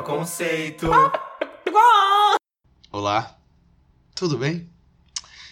Farofa Conceito. Olá, tudo bem?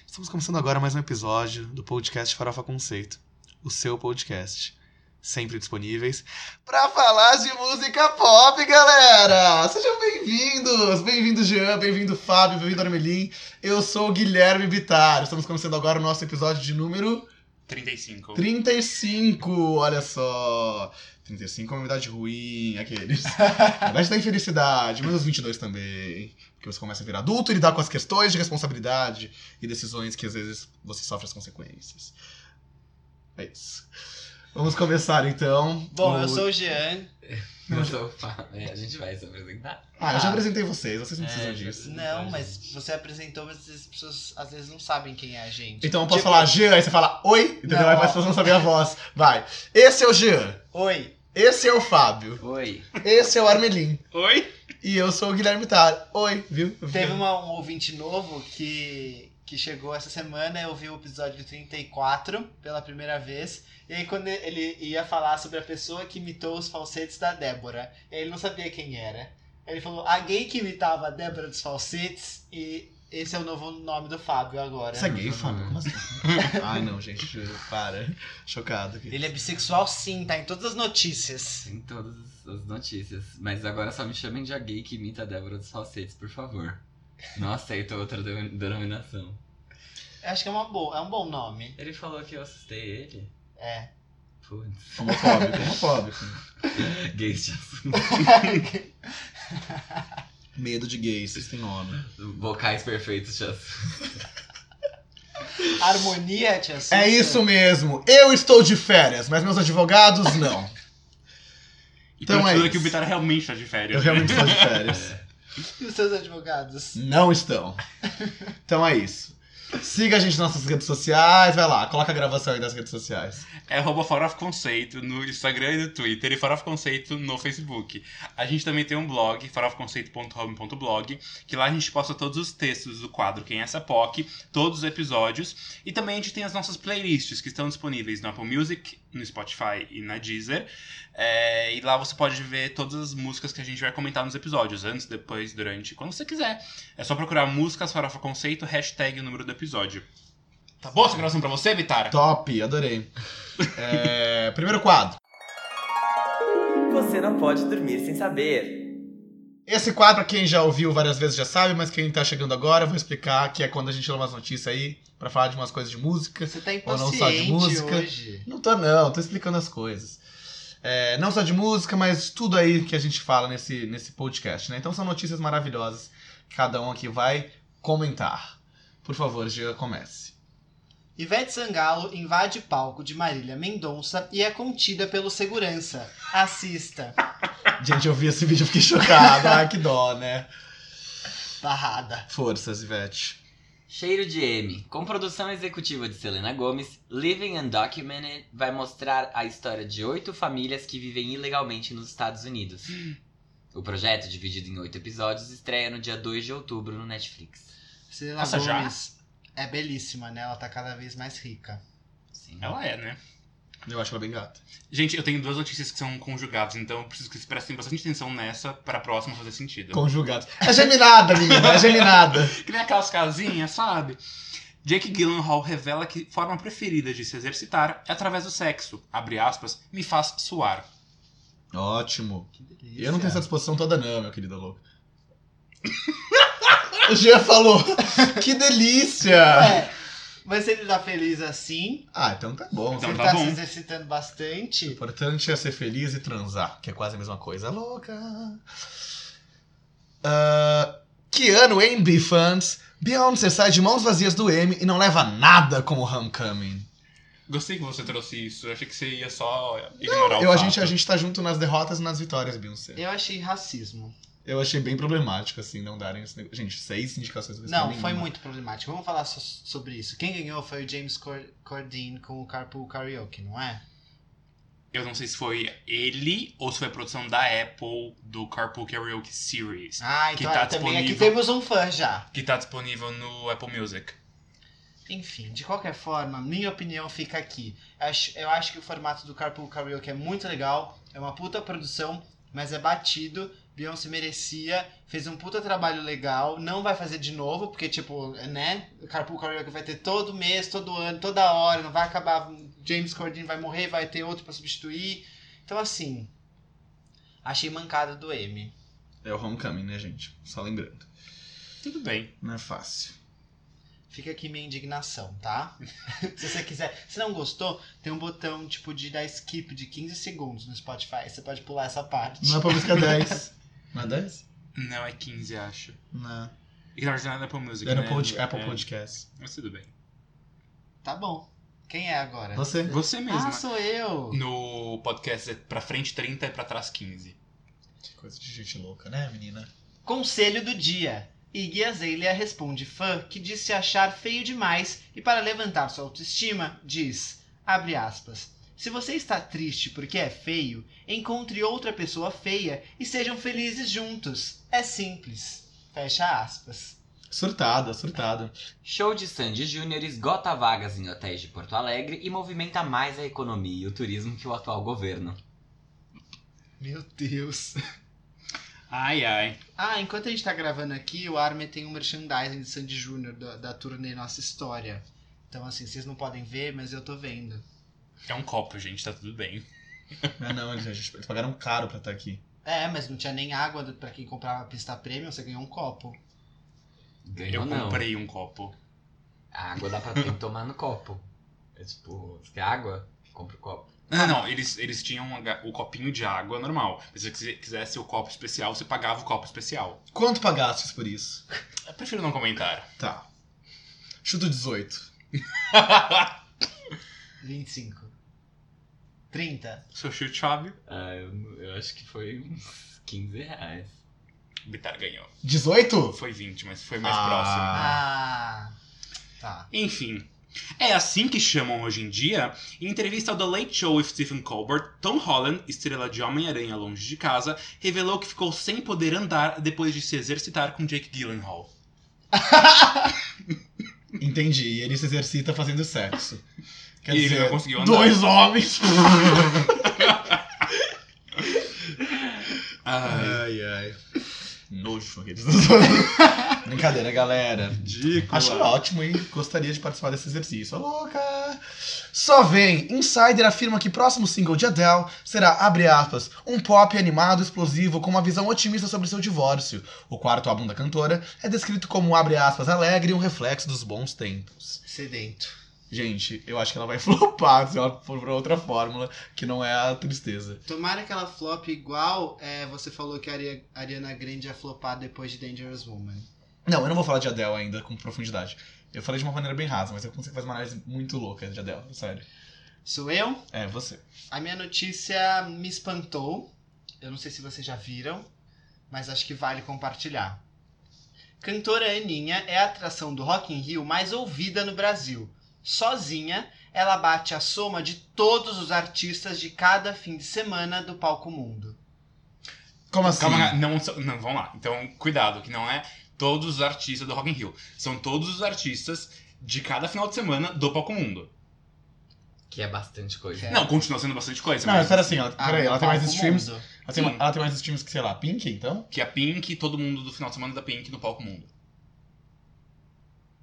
Estamos começando agora mais um episódio do podcast Farofa Conceito, o seu podcast, sempre disponíveis para falar de música pop, galera! Sejam bem-vindos! Bem-vindo Jean, bem-vindo Fábio, bem-vindo Armelin. Eu sou o Guilherme Bittar. Estamos começando agora o nosso episódio de número 35. 35, olha só. 35 é uma idade ruim, aqueles. A idade da infelicidade, mas os 22 também. Porque você começa a virar adulto e lidar com as questões de responsabilidade e decisões que às vezes você sofre as consequências. É isso. Vamos começar então. Bom, O- eu sou o Jean. Eu sou. É, a gente vai se apresentar. Ah, eu já apresentei vocês, vocês não precisam É, disso. Não, mas você apresentou, mas as pessoas às vezes não sabem quem é a gente. Então eu posso Tipo, falar Jean, aí você fala oi, entendeu? Não, Aí as pessoas não sabem a voz. Vai. Esse é o Jean. Oi. Esse é o Fábio. Oi. Esse é o Armelin. Oi? E eu sou o Guilherme Tar. Oi, viu? Teve uma- um ouvinte novo que, que chegou essa semana, eu vi o episódio 34 pela primeira vez. E aí quando ele ia falar sobre a pessoa que imitou os falsetes da Débora, ele não sabia quem era. Ele falou, a gay que imitava a Débora dos falsetes, e esse é o novo nome do Fábio agora. Você é gay, Fábio? Como assim? Ai, não, gente, juro, para. Chocado aqui. Ele é bissexual sim, tá em todas as notícias. Tem todas as notícias. Mas agora só me chamem de a gay que imita a Débora dos Falsetes, por favor. Não aceito outra de- denominação. Eu acho que é, uma boa, é um bom nome. Ele falou que eu assustei ele. É. Putz. Homofóbico, homofóbico. Gays de assunto. Medo de gays, vocês têm nome. Vocais perfeitos assunto. Harmonia assusta? É isso mesmo. Eu estou de férias, mas meus advogados não. E Então é isso. que o Bitar realmente tá de férias. Eu realmente estou de férias. E os seus advogados? Não estão. Então é isso. Siga a gente nas nossas redes sociais, vai lá, coloca a gravação aí das redes sociais. É arroba Conceito no Instagram e no Twitter e Farofa Conceito no Facebook. A gente também tem um blog, farofaconceito.home.blog, que lá a gente posta todos os textos do quadro Quem é essa POC, todos os episódios. E também a gente tem as nossas playlists que estão disponíveis no Apple Music, no Spotify e na Deezer. É, e lá você pode ver todas as músicas que a gente vai comentar nos episódios, antes, depois, durante, quando você quiser. É só procurar músicas Farofa Conceito, hashtag o número do episódio. Tá boa essa gravação pra você, Vitara? Top, adorei. É, primeiro quadro. Você não pode dormir sem saber. Esse quadro, quem já ouviu várias vezes já sabe, mas quem tá chegando agora, eu vou explicar que é quando a gente leva umas notícias aí pra falar de umas coisas de música. Você tá Ou não só de impaciente música. hoje. Não tô não, tô explicando as coisas. É, não só de música, mas tudo aí que a gente fala nesse, nesse podcast, né? Então são notícias maravilhosas que cada um aqui vai comentar. Por favor, Gia, comece. Ivete Sangalo invade palco de Marília Mendonça e é contida pelo segurança. Assista. Gente, eu vi esse vídeo e fiquei chocado. Ai, que dó, né? Barrada. Forças, Ivete. Cheiro de M. Com produção executiva de Selena Gomez, Living Undocumented vai mostrar a história de oito famílias que vivem ilegalmente nos Estados Unidos. O projeto, dividido em oito episódios, estreia no dia 2 de outubro no Netflix. Selena Nossa, já? É belíssima, né? Ela tá cada vez mais rica. Sim. Ela é, né? Eu acho ela bem gata. Gente, eu tenho duas notícias que são conjugadas, então eu preciso que vocês prestem bastante atenção nessa para a próxima fazer sentido. Conjugados. É geminada, menina, é geminada. Que nem aquelas casinhas, sabe? Jake Gyllenhaal revela que forma preferida de se exercitar é através do sexo. Abre aspas, me faz suar. Ótimo. Que delícia. Eu não tenho essa disposição toda, não, meu querido louco. o Gia falou. Que delícia! É, mas se ele tá feliz assim, Ah, então tá bom. Então se ele tá tá bom. se exercitando O bastante, importante é ser feliz e transar, que é quase a mesma coisa. Louca. Uh, que ano, hein, B-fans? Beyoncé sai de mãos vazias do M e não leva nada como Homecoming. Gostei que você trouxe isso. Eu achei que você ia só ignorar o Eu, a, fato. gente, a gente tá junto nas derrotas e nas vitórias, Beyoncé. eu achei racismo. Eu achei bem problemático, assim, não darem esse negócio. Gente, seis indicações não Não, nenhuma. foi muito problemático. Vamos falar so- sobre isso. Quem ganhou foi o James Cor Corden com o Carpool Karaoke, não é? Eu não sei se foi ele ou se foi a produção da Apple do Carpool Karaoke Series. Ah, Que então tá também aqui disponível. temos um fã já. Que tá disponível no Apple Music. Enfim, de qualquer forma, minha opinião fica aqui. Acho- Eu acho que o formato do Carpool Karaoke é muito legal, é uma puta produção, mas é batido Beyoncé merecia, fez um puta trabalho legal, não vai fazer de novo, porque, tipo, né? O Carpool Karaoke vai ter todo mês, todo ano, toda hora, não vai acabar. James Corden vai morrer, vai ter outro pra substituir. Então, assim. Achei mancada do M. É o Homecoming, né, gente? Só lembrando. Tudo bem. Não é fácil. Fica aqui minha indignação, tá? se você quiser. Se não gostou, tem um botão tipo de dar skip de 15 segundos no Spotify. Você pode pular essa parte. Não é pra música 10. Não é 10? Não, é 15, acho. Não. E que na verdade não é Apple Music, É no né? pod- Apple É, Podcast. Mas tudo bem. Tá bom. Quem é agora? Você? Você mesma. Ah, sou eu. No podcast é pra frente 30 e pra trás 15. Que coisa de gente louca, né, menina? Conselho do dia. Iggy Azalea responde fã que diz se achar feio demais e para levantar sua autoestima, diz, abre aspas, se você está triste porque é feio, encontre outra pessoa feia e sejam felizes juntos. É simples. Fecha aspas. Surtada, surtada. Show de Sandy Júnior esgota vagas em hotéis de Porto Alegre e movimenta mais a economia e o turismo que o atual governo. Meu Deus. Ai, ai. Ah, enquanto a gente tá gravando aqui, o Armin tem um merchandising de Sandy Júnior da, da turnê Nossa História. Então, assim, vocês não podem ver, mas eu tô vendo. É um copo, gente, tá tudo bem. Ah, não, eles, eles pagaram caro pra estar aqui. É, mas não tinha nem água pra quem comprava a pista premium, você ganhou um copo. Ganhou Eu não. comprei um copo. A água dá pra ter que tomar no copo. É tipo, você quer água? Compra o copo. Não, não, não, eles, eles tinham o copinho de água normal. Mas se você quisesse o copo especial, você pagava o copo especial. Quanto pagastes por isso? Eu prefiro não comentar. Tá. Chuto 18. 25. 30. Seu chute, Fábio? Ah, eu, eu acho que foi uns 15 reais. O Bitar ganhou. 18? Foi 20, mas foi mais Ah. próximo. Ah. Tá. Enfim. É assim que chamam hoje em dia. Em entrevista ao The Late Show with Stephen Colbert, Tom Holland, estrela de Homem-Aranha Longe de Casa, revelou que ficou sem poder andar depois de se exercitar com Jake Gyllenhaal. Entendi. E ele se exercita fazendo sexo. Quer E ele dizer, não conseguiu andar. dois homens. Ai, ai, ai. Nojo aqueles. Brincadeira, galera. ridículo. Acho ótimo e gostaria de participar desse exercício. Ô, louca! Só vem, Insider afirma que próximo single de Adele será, abre aspas, um pop animado, explosivo, com uma visão otimista sobre seu divórcio. O quarto álbum da cantora é descrito como, abre aspas, alegre e um reflexo dos bons tempos. Sedento. Gente, eu acho que ela vai flopar se ela for pra outra fórmula, que não é a tristeza. Tomara que ela flop igual é, você falou que a Aria- Ariana Grande ia flopar depois de Dangerous Woman. Não, eu não vou falar de Adele ainda com profundidade. Eu falei de uma maneira bem rasa, mas eu consigo fazer uma análise muito louca de Adele, sério. Sou eu? É, você. A minha notícia me espantou. Eu não sei se vocês já viram, mas acho que vale compartilhar. Cantora Aninha é a atração do Rock in Rio mais ouvida no Brasil. Sozinha, ela bate a soma de todos os artistas de cada fim de semana do palco mundo. Como assim? Calma, não, não, vamos lá. Então, cuidado, que não é todos os artistas do Rock in Rio. São todos os artistas de cada final de semana do Palco Mundo. Que é bastante coisa. É. Não, continua sendo bastante coisa. Não, mas espera assim, ela, Ah, peraí, ela tem mais streams. Ela tem, ela tem mais streams que, sei lá, Pink, então? Que a Pink, todo mundo do final de semana da Pink no Palco Mundo.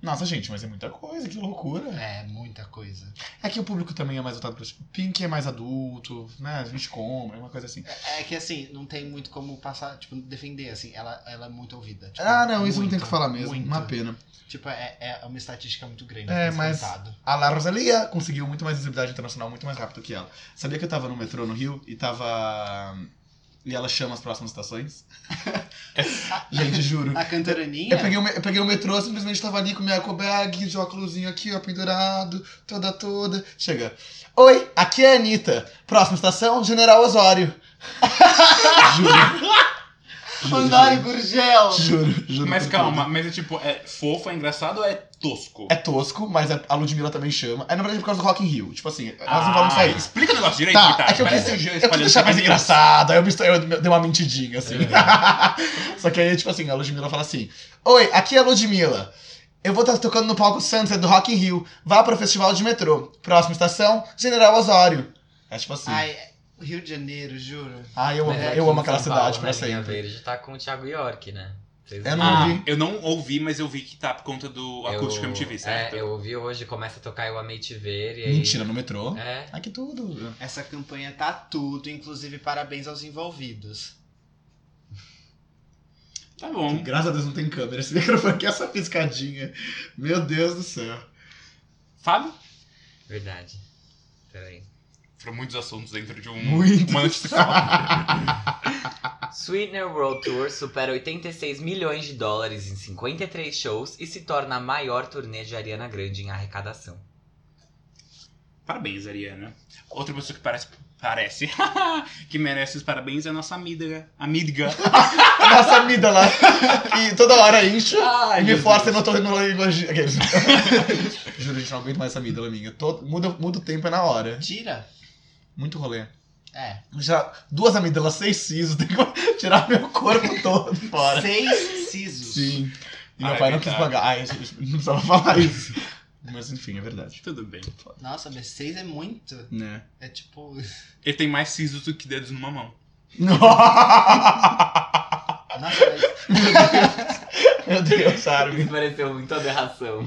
Nossa, gente, mas é muita coisa, que loucura. É, muita coisa. É que o público também é mais voltado. Tipo, Pink é mais adulto, né? A gente compra, é uma coisa assim. É que assim, não tem muito como passar, tipo, defender, assim, ela, ela é muito ouvida. Tipo, Ah, não, isso não tem muito, que falar mesmo. muito. Uma pena. Tipo, é, é uma estatística muito grande. É, nesse mas- contado. A La Rosalia conseguiu muito mais visibilidade internacional, muito mais rápido que ela. Sabia que eu tava no metrô no Rio e tava. E ela chama as próximas estações? gente, juro. A cantoraninha? Eu peguei, o, eu peguei o metrô, simplesmente tava ali com minha eco bag, de óculosinho aqui, ó, pendurado, toda, toda. Chega. Oi, aqui é a Anitta. Próxima estação, General Osório. juro. Juro, Gurgel! juro, juro. Mas calma, tudo. mas é tipo, é fofo, é engraçado ou é tosco? É tosco, mas a Ludmilla também chama. É na verdade por causa do Rock in Rio. Tipo assim, nós Ah, não falamos isso aí. Explica o negócio direito, Tá, Vitar. é que eu quis, eu Jean quis deixar mais engraçado, aí eu, mis- eu dei uma mentidinha, assim. Só que aí, tipo assim, a Ludmilla fala assim, Oi, aqui é a Ludmilla. Eu vou estar tocando no palco Sunset do Rock in Rio. Vá para o festival de metrô. Próxima estação, General Osório. É tipo assim. Ai, Rio de Janeiro, juro. Ah, eu, amo- aqui eu amo aquela Paulo, cidade pra na linha sempre. verde tá com o Thiago York, né? Vocês Eu não? Ah, ouvi. eu não ouvi, mas eu vi que tá por conta do Eu- Acústico MTV, certo? É, eu ouvi hoje, começa a tocar Eu Amei Te Ver. E aí... Mentira, no metrô. É. Ai, que tudo. Essa campanha tá tudo, inclusive parabéns aos envolvidos. Tá bom. Graças a Deus não tem câmera. Esse microfone aqui é essa piscadinha. Meu Deus do céu. Fábio? Verdade. Peraí. Foram muitos assuntos dentro de um, Muitos. uma notícia só. Sweetener World Tour supera 86 milhões de dólares em 53 shows e se torna a maior turnê de Ariana Grande em arrecadação. Parabéns, Ariana. Outra pessoa que parece, parece que merece os parabéns é a nossa amiga. Amiga. Nossa amiga lá, que toda hora incha Ai, e me força e não tô no linguagem. Aqueles. Juro, gente, não aguento mais essa amígdala minha. Todo, muda, muda o tempo é na hora. Tira? Muito rolê. É. Vou tirar duas amígdalas, seis sisos, tem que tirar meu corpo todo fora. Seis sisos. Sim. E meu Ai, pai não quis pagar. Ai, eu não precisava falar isso. Mas enfim, é verdade. Tudo bem. Nossa, mas seis é muito. Né? É tipo. Ele tem mais sisos do que dedos numa mão. Mas. Meu Deus. Isso pareceu muito aberração.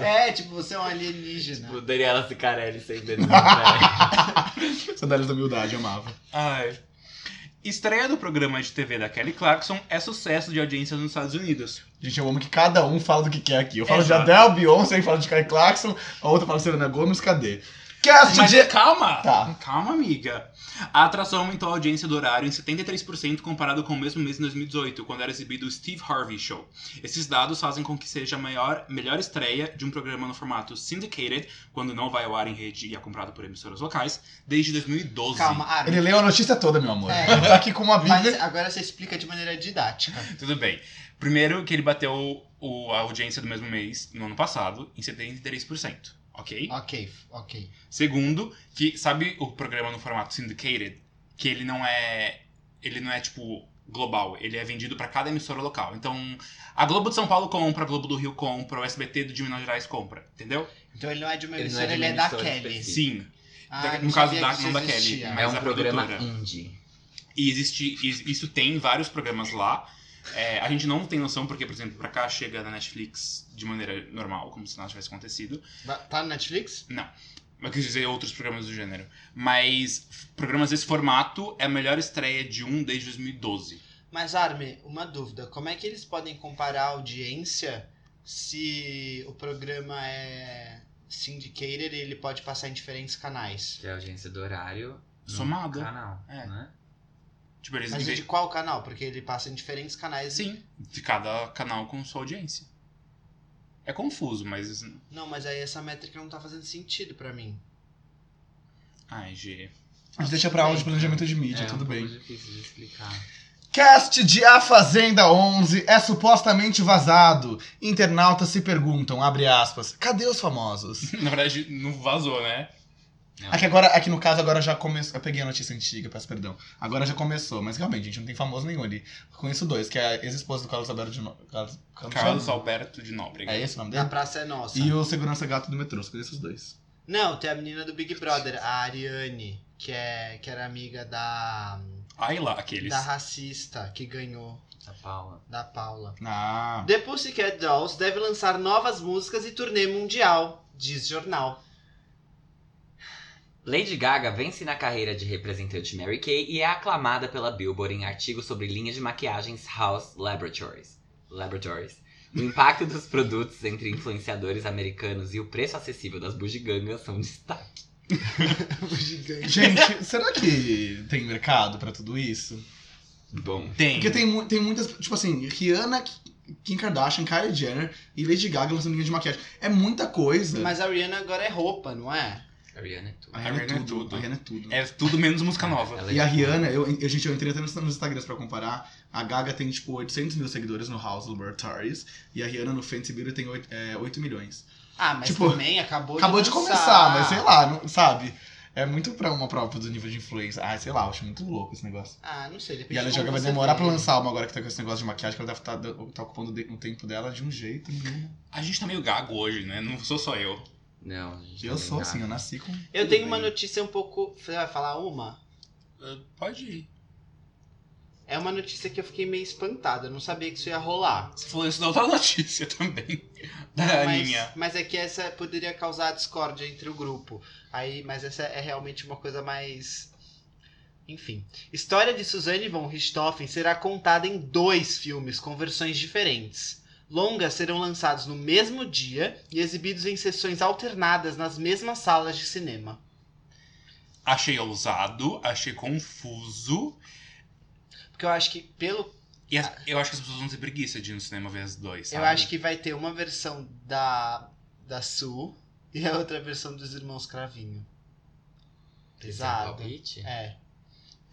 É, tipo, você é um alienígena. tipo, Daniela Cicarelli sem dedos no pé. Sandálias da humildade, eu amava. Ai. Estreia do programa de TV da Kelly Clarkson é sucesso de audiência nos Estados Unidos. Gente, eu amo que cada um fala do que quer aqui. Eu falo Exato. de Adele, Beyoncé, falo de Kai Clarkson, a outra fala de Selena Gomes, cadê? Cast Mas de... calma! Tá. Calma, amiga. A atração aumentou a audiência do horário em 73% comparado com o mesmo mês em 2018, quando era exibido o Steve Harvey Show. Esses dados fazem com que seja a maior, melhor estreia de um programa no formato syndicated, quando não vai ao ar em rede e é comprado por emissoras locais, desde 2012. Calma, Armin. Ele leu a notícia toda, meu amor. É. Tá aqui com uma Mas bíblia. agora você explica de maneira didática. Tudo bem. Primeiro que ele bateu o- a audiência do mesmo mês, no ano passado, em 73%. Ok? Ok, ok. Segundo, que sabe o programa no formato syndicated, que ele não é ele não é tipo global, ele é vendido pra cada emissora local. Então, a Globo de São Paulo compra, a Globo do Rio compra, o SBT de Minas Gerais compra, entendeu? Então ele não é de uma Ele emissora, é ele uma é da Kelly. específica. Sim. Ah, no não caso da- não da Kelly, existia. mas É um a programa produtora. indie. E existe is- isso tem vários programas lá. É, a gente não tem noção porque, por exemplo, pra cá chega na Netflix de maneira normal, como se nada tivesse acontecido. Va- Tá no Netflix? Eu quis dizer outros programas do gênero. Mas programas desse formato é a melhor estreia de um desde 2012. Mas, Armin, uma dúvida. Como é que eles podem comparar a audiência se o programa é syndicated e ele pode passar em diferentes canais? Que é a audiência do horário. no Somada. Canal. É. Né? Tipo, eles Mas de qual canal? Porque ele passa em diferentes canais. Sim, de cada canal com sua audiência. É confuso, mas. Não, mas aí essa métrica não tá fazendo sentido pra mim. Ai, G. A gente deixa pra aula de planejamento de mídia, é tudo um bem. difícil de explicar. Cast de A Fazenda 11 é supostamente vazado. Internautas se perguntam, abre aspas, cadê os famosos? Na verdade, não vazou, né? Não. Aqui agora, aqui no caso agora já começou, eu peguei a notícia antiga, peço perdão. Agora já começou, mas realmente, gente, não tem famoso nenhum ali. Conheço dois, que é a ex-esposa do Carlos Alberto de no... Carlos... Carlos Carlos Alberto de Nóbrega. É esse o nome A dele? praça é nossa. E o segurança gato do metrô, só conheço os dois. Não, tem a menina do Big Brother, a Ariane, que, é, que era amiga da, Aí lá, aqueles. da racista que ganhou, A Paula. da Paula. Ah, The Pussycat Dolls deve lançar novas músicas e turnê mundial, diz jornal. Lady Gaga vence na carreira de representante Mary Kay e é aclamada pela Billboard em artigos sobre linha de maquiagens House Laboratories. Laboratories. O impacto dos produtos entre influenciadores americanos e o preço acessível das bugigangas são destaque. Gente, será que tem mercado pra tudo isso? Bom, Tem. Porque tem, mu- tem muitas, tipo assim, Rihanna, Kim Kardashian, Kylie Jenner e Lady Gaga lançando linha de maquiagem. É muita coisa. Mas a Rihanna agora é roupa, não é? A Rihanna é tudo. A Rihanna é A Rihanna é tudo. tudo. A Rihanna é tudo. É tudo menos música nova. Ela é E a Rihanna, eu, eu, gente, eu entrei até nos, nos Instagrams pra comparar. A Gaga tem, tipo, 800 mil seguidores no House Laboratories. E a Rihanna no Fenty Beauty tem 8, é, 8 milhões. Ah, mas Tipo, também acabou, Acabou de lançar. começar, mas sei lá, não- sabe? É muito pra uma prova do nível de influência. Ah, sei lá, eu acho muito louco esse negócio. Ah, não sei. E a de Lady como Gaga vai demorar vê. pra lançar uma agora que tá com esse negócio de maquiagem, que ela deve estar tá, tá ocupando de- o tempo dela de um jeito. nenhum. A gente tá meio gago hoje, né? Não sou só eu. Não, Eu tá sou bem assim, eu nada. nasci com. Eu tenho bem. uma notícia um pouco. Você vai falar uma? Uh, Pode ir. É uma notícia que eu fiquei meio espantada. Eu não sabia que isso ia rolar. Você falou isso da outra notícia também. Da mas, linha. mas é que essa poderia causar discórdia entre o grupo. Aí, mas essa é realmente uma coisa mais. Enfim. História de Suzanne von Richthofen será contada em dois filmes com versões diferentes. Longas serão lançados no mesmo dia e exibidos em sessões alternadas nas mesmas salas de cinema. Achei ousado, achei confuso. Porque eu acho que pelo E as- eu acho que as pessoas vão ter preguiça de ir no cinema ver as dois. Eu sabe? acho que vai ter uma versão da, da Su e a outra versão dos Irmãos Cravinho. É Pesado. palpite? É.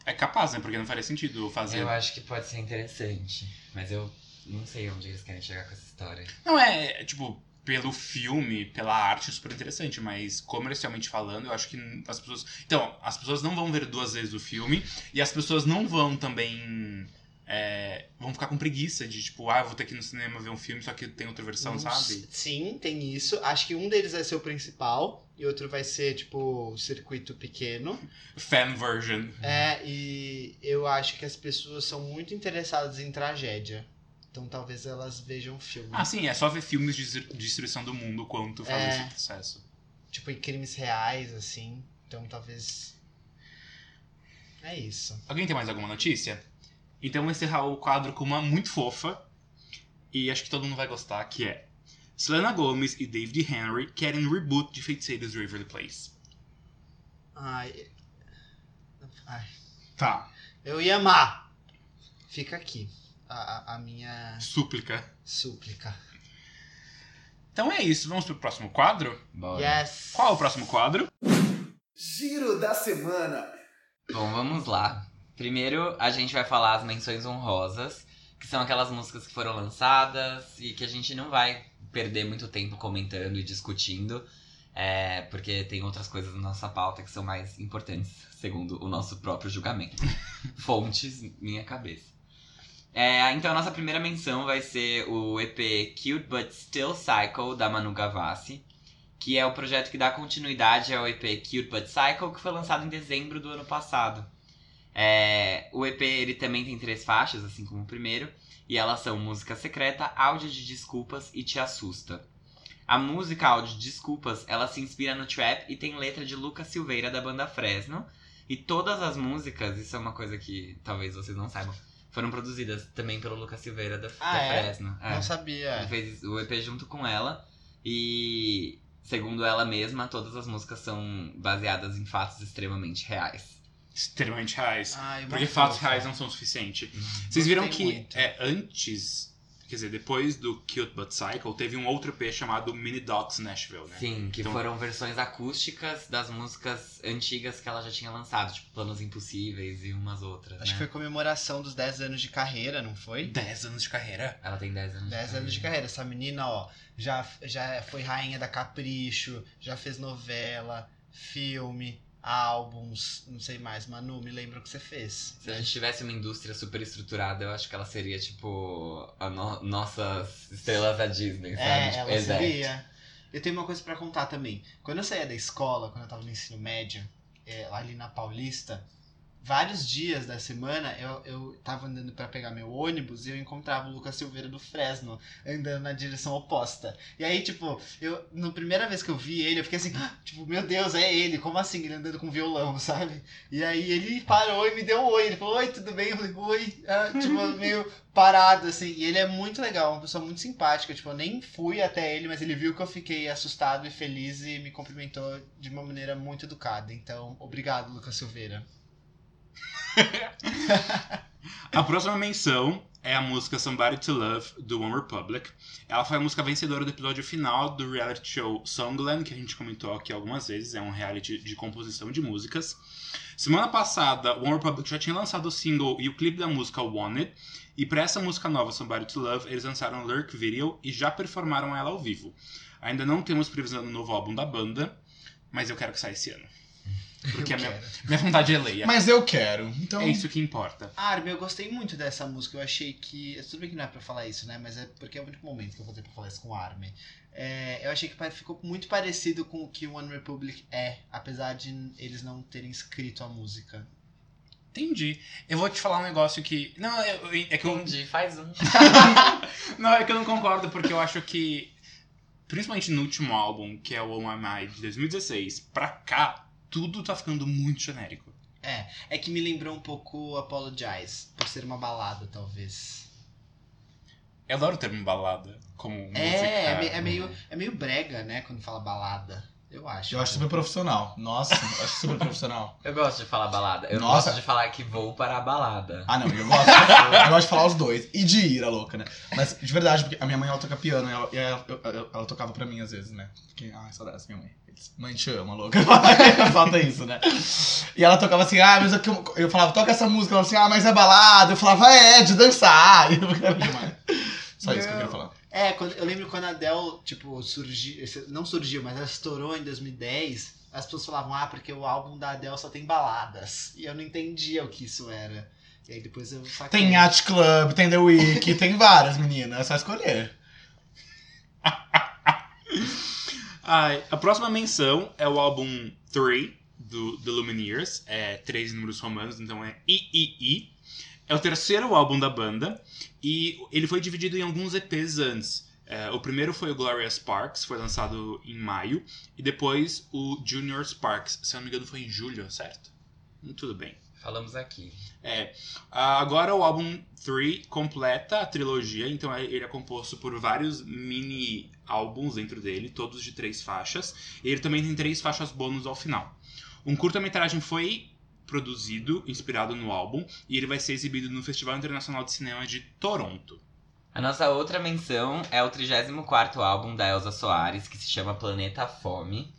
É capaz, né? Porque não faria sentido fazer. Eu acho que pode ser interessante. Mas eu não sei onde eles querem chegar com essa história. Não, é, é, tipo, pelo filme, pela arte, super interessante, mas comercialmente falando, eu acho que as pessoas. Então, as pessoas não vão ver duas vezes o filme e as pessoas não vão também. é, vão ficar com preguiça de, tipo, ah, eu vou ter que ir no cinema ver um filme, só que tem outra versão, sabe? Sim, tem isso. Acho que um deles vai ser o principal e outro vai ser, tipo, o circuito pequeno. Fan version. É, e eu acho que as pessoas são muito interessadas em tragédia. Então talvez elas vejam filme. Ah, sim, é só ver filmes de destru- destruição do mundo quanto fazem É. esse processo. Tipo, em crimes reais, assim. Então talvez. É isso. Alguém tem mais alguma notícia? Então vou encerrar o quadro com uma muito fofa. E acho que todo mundo vai gostar, que é... Selena Gomez e David Henry querem reboot de Feiticeiros de Waverly Place. Ai. Ai. Tá. Eu ia amar. Fica aqui. A, a- minha Súplica. súplica. Então é isso, vamos pro próximo quadro? Bora. Yes. Qual é o próximo quadro? Giro da semana. Bom, vamos lá. Primeiro, a gente vai falar as menções honrosas, que são aquelas músicas que foram lançadas e que a gente não vai perder muito tempo comentando e discutindo, é, porque tem outras coisas na nossa pauta que são mais importantes, segundo o nosso próprio julgamento. Fontes, minha cabeça. É, então, a nossa primeira menção vai ser o EP Cute But Still Psycho, da Manu Gavassi que é o projeto que dá continuidade ao EP Cute But Cycle, que foi lançado em dezembro do ano passado. É, o EP ele também tem três faixas, assim como o primeiro, e elas são Música Secreta, Áudio de Desculpas e Te Assusta. A música Áudio de Desculpas, ela se inspira no trap e tem letra de Lucas Silveira, da banda Fresno, e todas as músicas, isso é uma coisa que talvez vocês não saibam, foram produzidas também pelo Lucas Silveira, da, Ah, da é? Fresno. É. Não sabia. Ele fez o EP junto com ela. E, segundo ela mesma, todas as músicas são baseadas em fatos extremamente reais. Extremamente reais. Ai, Porque fatos fofa. reais não são o suficiente. Vocês viram que muito. é, antes, quer dizer, depois do Cute But Cycle, teve um outro EP chamado Mini Docs Nashville, né? Sim, que Então- foram versões acústicas das músicas antigas que ela já tinha lançado, tipo Planos Impossíveis e umas outras. Acho que né? foi comemoração dos 10 anos de carreira, não foi? 10 anos de carreira. Ela tem 10 anos. 10 anos de carreira. Essa menina, ó, já, já foi rainha da Capricho, já fez novela, filme, álbuns, não sei mais. Manu, me lembra o que você fez. Se a gente tivesse uma indústria super estruturada, eu acho que ela seria, tipo, a no- nossas estrelas da Disney, sabe? É, tipo, ela Exec. seria. Eu tenho uma coisa pra contar também. Quando eu saía da escola, quando eu tava no ensino médio, é, lá ali na Paulista, vários dias da semana eu, eu tava andando pra pegar meu ônibus e eu encontrava o Lucas Silveira do Fresno andando na direção oposta. E aí, tipo, eu, na primeira vez que eu vi ele, eu fiquei assim, "Ah", tipo, meu Deus, é ele, como assim? Ele andando com violão, sabe? E aí ele parou e me deu um oi. Ele falou, oi, tudo bem? Eu falei, oi. Ah, tipo, meio parado, assim. E ele é muito legal, uma pessoa muito simpática. Tipo, eu nem fui até ele, mas ele viu que eu fiquei assustado e feliz e me cumprimentou de uma maneira muito educada. Então, obrigado, Lucas Silveira. A próxima menção é a música Somebody to Love, do One Republic. Ela foi a música vencedora do episódio final do reality show Songland, que a gente comentou aqui algumas vezes. É um reality de composição de músicas. Semana passada, One Republic já tinha lançado o single e o clipe da música Wanted. E para essa música nova, Somebody to Love, eles lançaram um lyric video e já performaram ela ao vivo. Ainda não temos previsão do novo álbum da banda, mas eu quero que saia esse ano. Porque Eu a minha, minha vontade é Leia. Mas eu quero. Então. É isso que importa. Armin, eu gostei muito dessa música. Eu achei que. Tudo bem que não é pra falar isso, né? Mas é porque é o único momento que eu vou ter pra falar isso com o Armin. É, eu achei que ficou muito parecido com o que One Republic é, apesar de eles não terem escrito a música. Entendi. Eu vou te falar um negócio que. Não, é, é que eu. Entendi, faz um. não, é que eu não concordo, porque eu acho que. Principalmente no último álbum, que é o Oh My My de 2016, pra cá, tudo tá ficando muito genérico. É, é que me lembrou um pouco Apologize, por ser uma balada, talvez. Eu adoro o termo balada como música. É, é, me- é meio, é meio brega, né, quando fala balada. Eu acho. Eu acho super profissional. Nossa, eu acho super profissional. Eu gosto de falar balada. Eu Nossa. gosto de falar que vou para a balada. Ah, não, eu gosto. eu gosto de falar os dois. E de ir, a louca, né? Mas de verdade, porque a minha mãe ela toca piano e ela, e ela, eu- eu- ela tocava pra mim às vezes, né? Porque, ai, saudades, minha mãe. Mãe te ama, louca. Falta isso, né? E ela tocava assim, ah, mas eu, eu falava, toca essa música. Ela assim, ah, mas é balada. Eu falava, é, de dançar. E eu ficava demais. Só isso que eu queria falar. É, quando, eu lembro quando a Adele, tipo, surgiu. Não surgiu, mas ela estourou em 2010. As pessoas falavam, ah, porque o álbum da Adele só tem baladas. E eu não entendia o que isso era. E aí depois eu saquei. Tem Yacht Club, tem The Week, tem várias, meninas. É só escolher. Ai, a próxima menção é o álbum 3 do The Lumineers. É três números romanos, então é III. É o terceiro álbum da banda e ele foi dividido em alguns EPs antes. É, o primeiro foi o Gloria Sparks, foi lançado em maio, e depois o Junior Sparks, se eu não me engano foi em julho, certo? Hum, Tudo bem. Falamos aqui. Ah, Agora o álbum 3 completa a trilogia, então é- ele é composto por vários mini álbuns dentro dele, todos de três faixas. E ele também tem três faixas bônus ao final. Um curta-metragem foi produzido, inspirado no álbum, e ele vai ser exibido no Festival Internacional de Cinema de Toronto. A nossa outra menção é o 34º álbum da Elza Soares, que se chama Planeta Fome.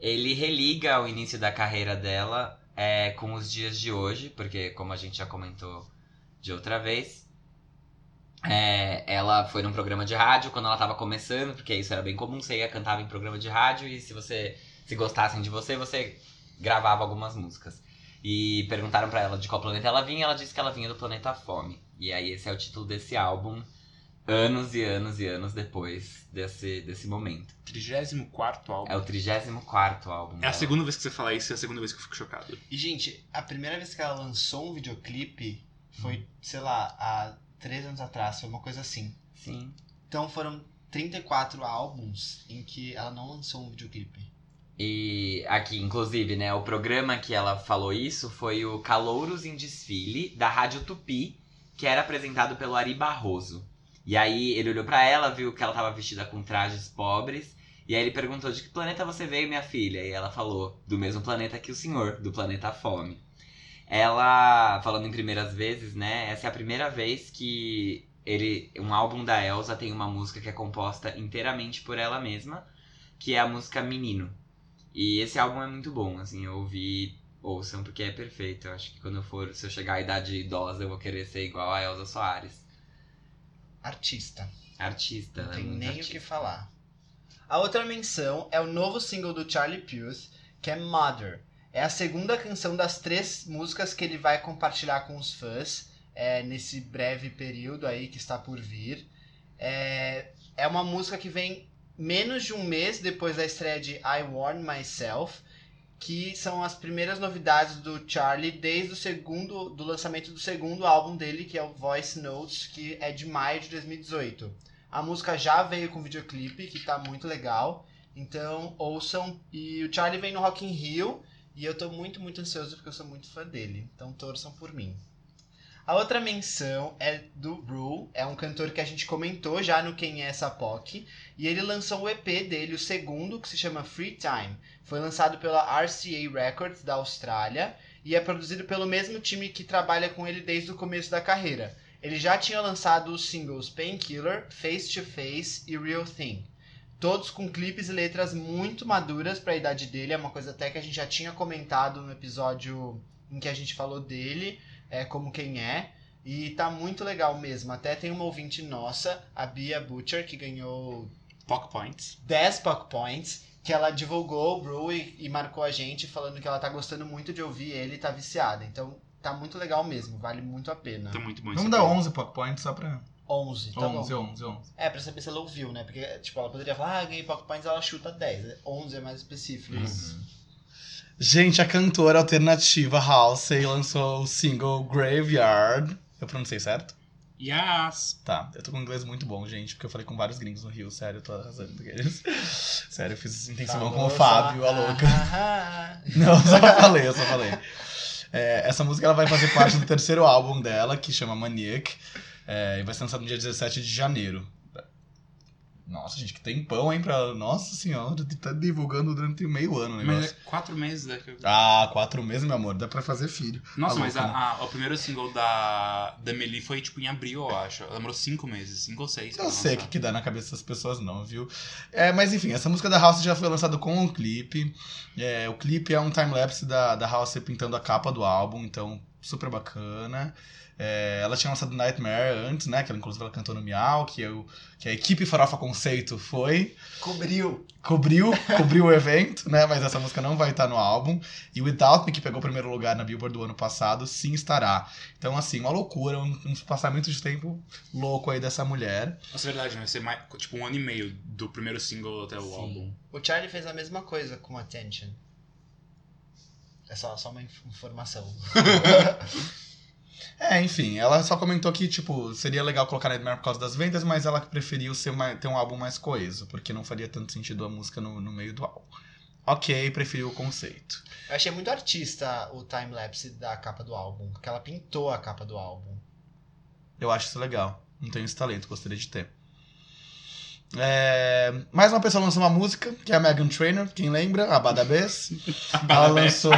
Ele religa o início da carreira dela é, com os dias de hoje, porque como a gente já comentou de outra vez, é, ela foi num programa de rádio quando ela tava começando, porque isso era bem comum, você ia cantava em programa de rádio e se você se gostassem de você, você gravava algumas músicas. E perguntaram pra ela de qual planeta ela vinha, ela disse que ela vinha do planeta Fome. E aí esse é o título desse álbum, anos e anos e anos depois desse, desse momento. 34 álbum. É o 34 álbum. É a dela. segunda vez que você fala isso e é a segunda vez que eu fico chocado. E, gente, a primeira vez que ela lançou um videoclipe foi, sei lá, há três anos atrás, foi uma coisa assim. Sim. Então foram 34 álbuns em que ela não lançou um videoclipe. E aqui, inclusive, né, o programa que ela falou isso foi o Calouros em Desfile, da Rádio Tupi, que era apresentado pelo Ari Barroso. E aí ele olhou pra ela, viu que ela tava vestida com trajes pobres, e aí ele perguntou de que planeta você veio, minha filha? E ela falou, do mesmo planeta que o senhor, do planeta Fome. Ela, falando em primeiras vezes, né, essa é a primeira vez que ele, um álbum da Elsa tem uma música que é composta inteiramente por ela mesma, que é a música Menino. E esse álbum é muito bom, assim, eu ouvi, ouçam, porque é perfeito. Eu acho que quando eu for, se eu chegar à idade idosa, eu vou querer ser igual a Elza Soares. Artista. Artista, Não ela é tem muito nem o artista. que falar. A outra menção é o novo single do Charlie Puth, que é Mother. É a segunda canção das três músicas que ele vai compartilhar com os fãs é, nesse breve período aí que está por vir. É, é uma música que vem menos de um mês depois da estreia de I Warn Myself, que são as primeiras novidades do Charlie desde o segundo do lançamento do segundo álbum dele, que é o Voice Notes, que é de maio de 2018. A música já veio com videoclipe, que tá muito legal. Então, ouçam. E o Charlie vem no Rock in Rio. E eu tô muito, muito ansioso porque eu sou muito fã dele. Então, torçam por mim. A outra menção é do Rue. É um cantor que a gente comentou já no Quem é essa POC. E ele lançou o EP dele, o segundo, que se chama Free Time. Foi lançado pela RCA Records da Austrália. E é produzido pelo mesmo time que trabalha com ele desde o começo da carreira. Ele já tinha lançado os singles Painkiller, Face to Face e Real Thing. Todos com clipes e letras muito maduras para a idade dele, é uma coisa até que a gente já tinha comentado no episódio em que a gente falou dele, é, como quem é. E tá muito legal mesmo. Até tem uma ouvinte nossa, a Bia Butcher, que ganhou Pock Points. 10 Puck Points. que ela divulgou o Brew e, e marcou a gente falando que ela tá gostando muito de ouvir ele e tá viciada. Então tá muito legal mesmo, vale muito a pena. Tá muito bom Vamos dar EP. 11 Pock Points só pra. 11, tá 11, bom. 11, 11. É, pra saber se ela ouviu, né? Porque, tipo, ela poderia falar, ah, ganhei Pocket Points, ela chuta 10. 11 é mais específico. Uhum. Gente, a cantora alternativa Halsey lançou o single Graveyard. Eu pronunciei certo? Yes! Tá, eu tô com inglês muito bom, gente, porque eu falei com vários gringos no Rio, sério, eu tô arrasando com eles. Sério, eu fiz intensivão com o Fábio, a louca. Não, eu só falei, eu só falei. É, essa música ela vai fazer parte do terceiro álbum dela, que chama Maniac, é, e vai ser lançado no dia 17 de janeiro. Nossa, gente, que tempão, hein? Pra... Nossa senhora, tá divulgando durante meio ano o Mas é quatro meses daqui. Ah, quatro meses, meu amor, dá pra fazer filho. Nossa, Tá mas a, a- o primeiro single da, da Meli foi tipo em abril, eu acho. Ela demorou cinco meses, cinco ou seis. Eu sei o que, que dá na cabeça das pessoas, não, viu? É, mas enfim, essa música da House já foi lançada com um clipe. É, o clipe é um time-lapse da, da House pintando a capa do álbum, então super bacana. É, ela tinha lançado Nightmare antes, né? Que ela, inclusive ela cantou no Miau, que, eu, que a equipe Farofa Conceito foi. Cobriu. Cobriu, cobriu o evento, né? Mas essa música não vai estar no álbum. E Without Me, que pegou o primeiro lugar na Billboard do ano passado, sim estará. Então, assim, uma loucura, um, um passamento de tempo louco aí dessa mulher. Nossa, é verdade, vai ser mais, tipo um ano e meio do primeiro single até o Sim. álbum. O Charlie fez a mesma coisa com Attention. É só, só uma inf- informação. É, enfim, ela só comentou que, tipo, seria legal colocar Nightmare por causa das vendas, mas ela preferiu ser mais- ter um álbum mais coeso, porque não faria tanto sentido a música no, no meio do álbum. Ok, preferiu o conceito. Eu achei muito artista o time-lapse da capa do álbum. Porque ela pintou a capa do álbum. Eu acho isso legal. Não tenho esse talento, gostaria de ter. É, Mais uma pessoa lançou uma música, que é a Megan Trainor, quem lembra? A Bada Bess. Ela lançou um-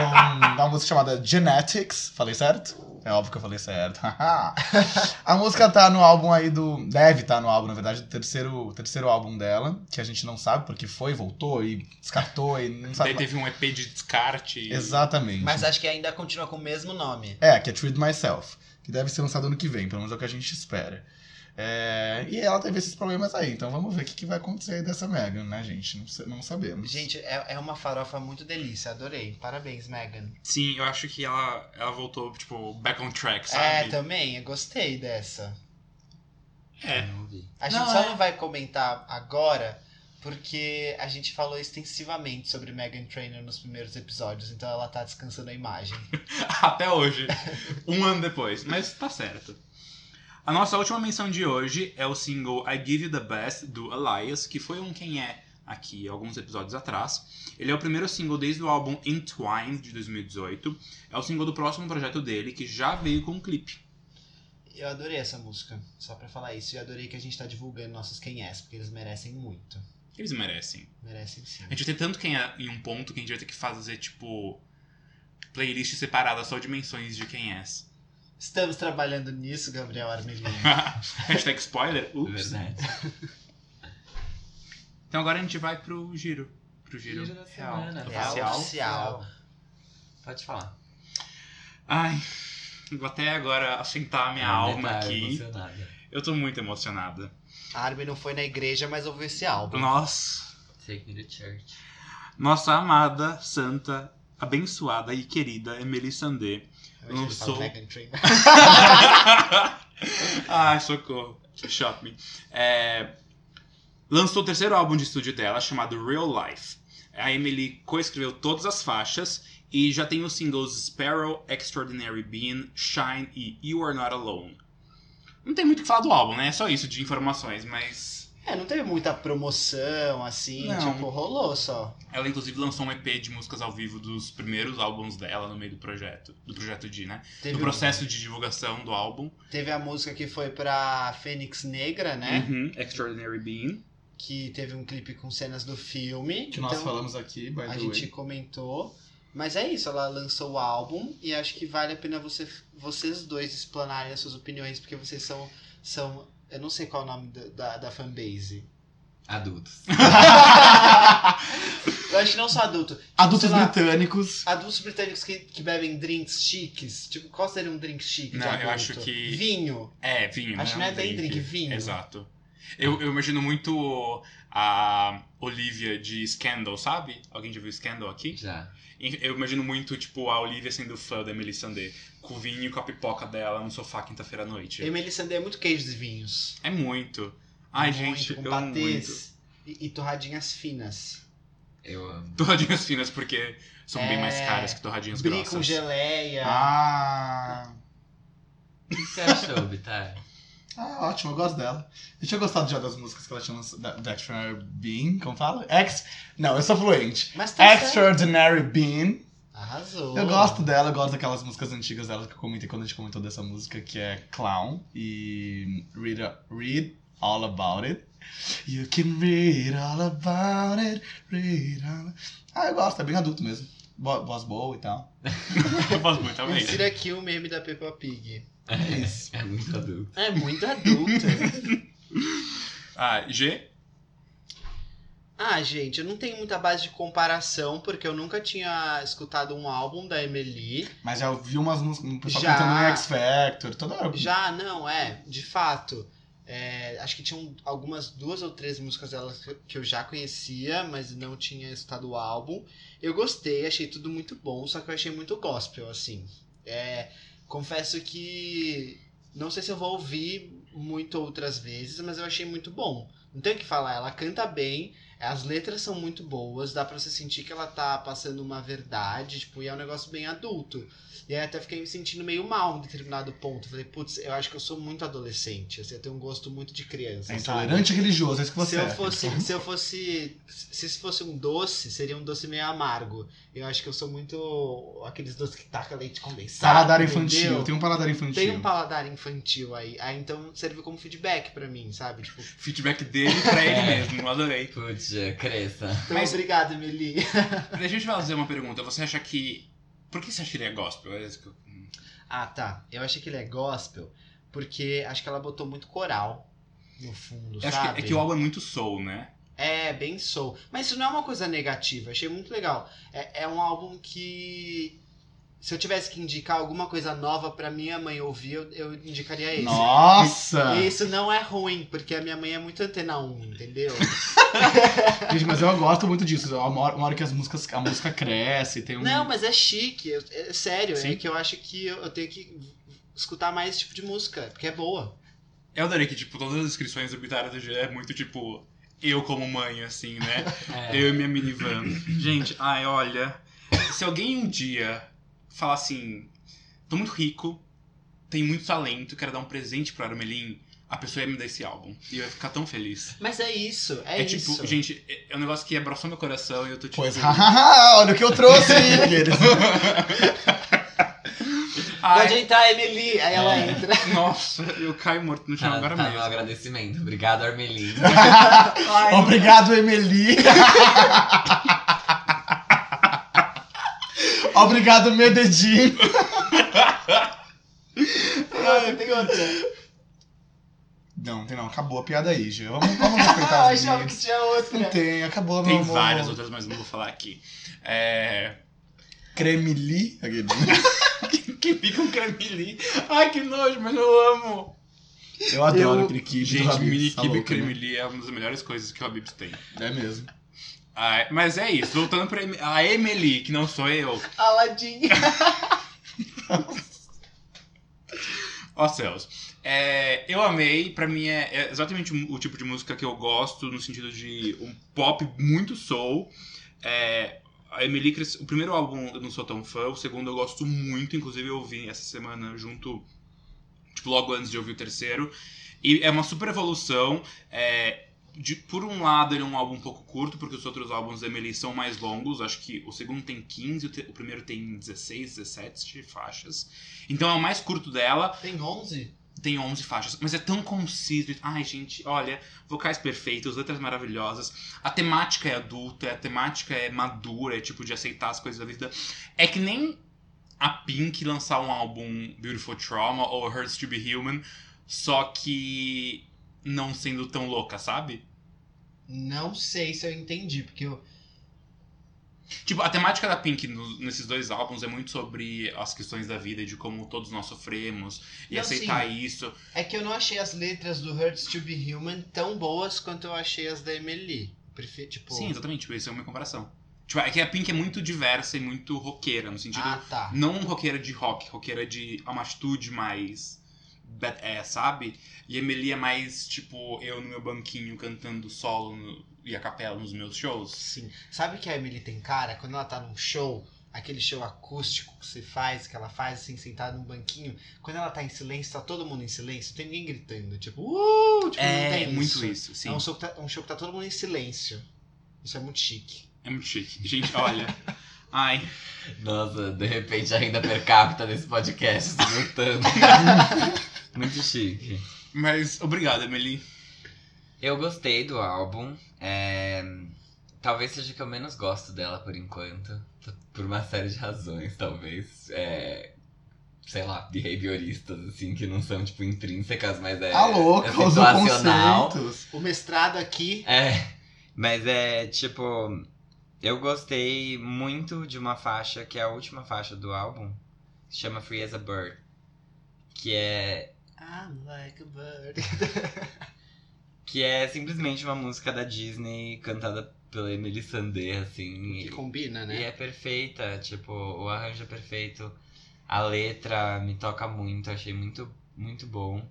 uma música chamada Genetics. Falei certo? É óbvio que eu falei certo. a música tá no álbum aí do. Deve estar no álbum, na verdade, do terceiro, terceiro álbum dela, que a gente não sabe porque foi, voltou e descartou e não sabe. Daí teve um EP de descarte. Exatamente. Mas acho que ainda continua com o mesmo nome. É, que é Treat Myself, que deve ser lançado ano que vem, pelo menos é o que a gente espera. É, e ela teve esses problemas aí, então vamos ver o que, que vai acontecer aí dessa Megan, né, gente? Não, não sabemos. Gente, é, é uma farofa muito delícia. Adorei. Parabéns, Megan. Sim, eu acho que ela, ela voltou, tipo, back on track, sabe? É, também. Eu gostei dessa. É. Não ouvi. A gente Não, só é. não vai comentar agora porque a gente falou extensivamente sobre Megan Trainor nos primeiros episódios, então ela tá descansando a imagem. Até hoje. um ano depois. Mas tá certo. A nossa última menção de hoje é o single I Give You The Best, do Elias, que foi um Quem É aqui alguns episódios atrás. Ele é o primeiro single desde o álbum Entwined, de 2018. É o single do próximo projeto dele, que já veio com um clipe. Eu adorei essa música, só pra falar isso. E eu adorei que a gente tá divulgando nossos quem é, porque eles merecem muito. Eles merecem. Merecem sim. A gente vai ter tanto quem é em um ponto que a gente vai ter que fazer, tipo, playlist separada só de menções de quem é. Estamos trabalhando nisso, Gabriel Armelino. Hashtag spoiler. Ups. Verdade. Então agora a gente vai pro giro. Pro giro, Giro da real. semana. Real oficial. oficial. Pode falar. Ai, vou até agora assentar a minha alma Tá aqui. emocionada. Eu tô muito emocionada. A Armin não foi na igreja, mas ouviu esse álbum. Nossa, Take me to church. nossa amada, santa, abençoada e querida Emily Sandé. Lançou-. Ai, socorro. Shot me. É, lançou o terceiro álbum de estúdio dela, chamado Real Life. A Emily coescreveu todas as faixas e já tem os singles Sparrow, Extraordinary Being, Shine e You Are Not Alone. Não tem muito o que falar do álbum, né? É só isso de informações, mas. É, não teve muita promoção, assim, Não. tipo, rolou só. Ela inclusive lançou um EP de músicas ao vivo dos primeiros álbuns dela no meio do projeto. Do projeto de, né? Teve, Do processo de divulgação do álbum. teve a música que foi pra Fênix Negra, né? Uhum, Extraordinary Being. Que teve um clipe com cenas do filme. Que nós Então, falamos aqui, by A the gente way. comentou. Mas é isso, ela lançou o álbum e acho que vale a pena você, vocês dois explanarem as suas opiniões, porque vocês são. são eu não sei qual é o nome da, da, da fanbase. Adultos. Eu acho que não só adulto. Tipo, Adultos lá, britânicos. Adultos britânicos que, que bebem drinks chiques. Tipo, qual seria um drink chique? Não, eu adulto? acho que- Vinho. É, vinho. Acho que não é bem drink, vinho. Exato. Eu, eu imagino muito a Olivia de Scandal, sabe? Alguém já viu Scandal aqui? Já. Eu imagino muito, tipo, a Olivia sendo fã da Emily Sandé, com o vinho e com a pipoca dela no sofá quinta-feira à noite. Emily Sandé é muito queijo de vinhos. É muito. Ai, Muito, gente, com eu amo muito. patês e, e torradinhas finas. Eu amo. Torradinhas finas, porque são bem mais É, caras que torradinhas Brie grossas. com geleia. Ah, O que você achou, Bitar? Ah, ótimo, eu gosto dela. Eu tinha gostado já das músicas que ela tinha lançado. Da Extraordinary Being, como fala? Ex... Não, eu sou fluente. Mas tá certo. Extraordinary Being. Arrasou. Eu gosto dela, eu gosto daquelas músicas antigas dela que eu comentei quando a gente comentou dessa música, que é Clown e Read, Read All About It. You can read all about it, read all... Ah, eu gosto, é bem adulto mesmo. Voz boa e tal. Eu gosto muito também. Insira aqui o meme da Peppa Pig. É isso. É muito adulto. É muito adulto. Ah, G? ah, gente, eu não tenho muita base de comparação, porque eu nunca tinha escutado um álbum da Emily. Mas já ouvi umas músicas, Já. cantando em X Factor, toda hora. Já, não, é, de fato. É, acho que tinham algumas duas ou três músicas dela que- que eu já conhecia, mas não tinha escutado o álbum. Eu gostei, achei tudo muito bom, só que eu achei muito gospel, assim. É, confesso que não sei se eu vou ouvir muito outras vezes, mas eu achei muito bom. Não tem o que falar, ela canta bem, as letras são muito boas, dá pra você sentir que ela tá passando uma verdade, tipo, e é um negócio bem adulto. E aí até fiquei me sentindo meio mal em determinado ponto. Falei, putz, eu acho que eu sou muito adolescente. Assim, eu tenho um gosto muito de criança. É sabe? intolerante religioso, é isso que você se eu é. fosse, se eu fosse, se isso fosse um doce, seria um doce meio amargo. Eu acho que eu sou muito aqueles doces que taca leite condensado. Paladar entendeu? infantil, tem um paladar infantil. Tem um paladar infantil aí. Aí então serve como feedback pra mim, sabe? Tipo, Feedback dele pra ele É. mesmo, adorei. Putz, cresça. então Mas- obrigado, Emily. Deixa eu te fazer uma pergunta. Você acha que. Por que você acha que ele é gospel? É isso que eu- Ah, tá. Eu achei que ele é gospel porque acho que ela botou muito coral no fundo, Eu acho sabe? que, é que o álbum é muito soul, né? É, bem soul. Mas isso não é uma coisa negativa, achei muito legal. É, é um álbum que. Se eu tivesse que indicar alguma coisa nova pra minha mãe ouvir, eu, eu indicaria esse. Nossa! E isso não é ruim, porque a minha mãe é muito antena 1, entendeu? Gente, mas eu gosto muito disso. Uma hora, uma hora que as músicas, a música cresce, tem um. Não, mas é chique, eu- é, sério, Sim. é que eu acho que eu, eu tenho que escutar mais esse tipo de música, porque é boa. Eu adorei que, tipo, todas as descrições do Guitarra do G é muito, tipo, eu como mãe, assim, né? É. Eu e minha minivan. Gente, ai, olha. Se alguém um dia falar assim, tô muito rico, tenho muito talento, quero dar um presente pro Armelin, a pessoa ia me dar esse álbum. E eu ia ficar tão feliz. Mas é isso, é, É, isso. tipo, gente, é é um negócio que abraçou meu coração e eu tô tipo. Pois, hahaha, olha o que eu trouxe! Aqueles. ai, Pode entrar, Emily, aí ela É. entra. nossa, eu caio morto no chão Tá, agora tá mesmo. agradecimento. Obrigado, Armelin. Obrigado, Emily! Obrigado, meu dedinho! Ah, tem outra. Não, tem não, acabou a piada aí, Gê. Vamos, vamos respeitar Ah, os achava que tinha outra. Não tem, acabou, meu Tem amor. várias outras, mas não vou falar aqui. É. Cremili. aquele. Que fica um cremili. Ai, que nojo, mas eu amo. Eu adoro Eu- do Gente, mini tá kibe né? cremili é uma das melhores coisas que o Habib's tem. É mesmo. Ah, mas é isso, voltando pra Em- a Emily, que não sou eu. Aladdin. Ó céus. É, eu amei, pra mim é, é exatamente o, o tipo de música que eu gosto, no sentido de um pop muito soul. É, a Emily, o primeiro álbum eu não sou tão fã, o segundo eu gosto muito, inclusive eu ouvi essa semana junto, tipo, logo antes de ouvir o terceiro. E é uma super evolução. é, de- por um lado, ele é um álbum um pouco curto, porque os outros álbuns da Emily são mais longos. Acho que o segundo tem 15, o, te- o primeiro tem 16, 17 faixas. Então é o mais curto dela Tem 11? tem 11 faixas, mas é tão conciso. Ai, gente, olha, vocais perfeitos, letras maravilhosas. A temática é adulta, a temática é madura, é tipo de aceitar as coisas da vida. É que nem a Pink lançar um álbum Beautiful Trauma ou Hurts to Be Human, só que não sendo tão louca, sabe? Não sei se eu entendi, porque eu. Tipo, a temática da Pink no- nesses dois álbuns é muito sobre as questões da vida, de como todos nós sofremos e Não, aceitar isso. É que eu não achei as letras do Hurts to Be Human tão boas quanto eu achei as da Emily. Prefiro, tipo... Sim, exatamente, tipo, isso é uma comparação. Tipo, é que a Pink é muito diversa e muito roqueira, no sentido. Ah, tá. Não roqueira de rock, roqueira de uma atitude mais. É, sabe? E a Emily é mais, tipo, eu no meu banquinho cantando solo no- e a capela nos meus shows. Sim. Sabe que a Emily tem cara? Quando ela tá num show, aquele show acústico que você faz, que ela faz assim, sentada num banquinho, quando ela tá em silêncio, tá todo mundo em silêncio, não tem ninguém gritando, tipo, uh! Tipo, não É, tem muito isso. sim. É um show, que tá, um show que tá todo mundo em silêncio. Isso é muito chique. É muito chique. Gente, olha. Ai. Nossa, de repente a renda per capita desse podcast subiu tanto. Muito chique. Mas obrigado, Emily. Eu gostei do álbum. é, Talvez seja o que eu menos gosto dela por enquanto. Por uma série de razões, talvez. É... Sei lá, behavioristas, assim, que não são, tipo, intrínsecas, mas é, A louca, é situacional. conceitos. O mestrado aqui. É, mas é tipo. Eu gostei muito de uma faixa que é a última faixa do álbum, que chama Free as a Bird. Que é. I'm like a bird. Que é simplesmente uma música da Disney cantada pela Emily Sandé, assim. que e- combina, E né? é perfeita, tipo, o arranjo é perfeito. A letra me toca muito, achei muito, muito bom.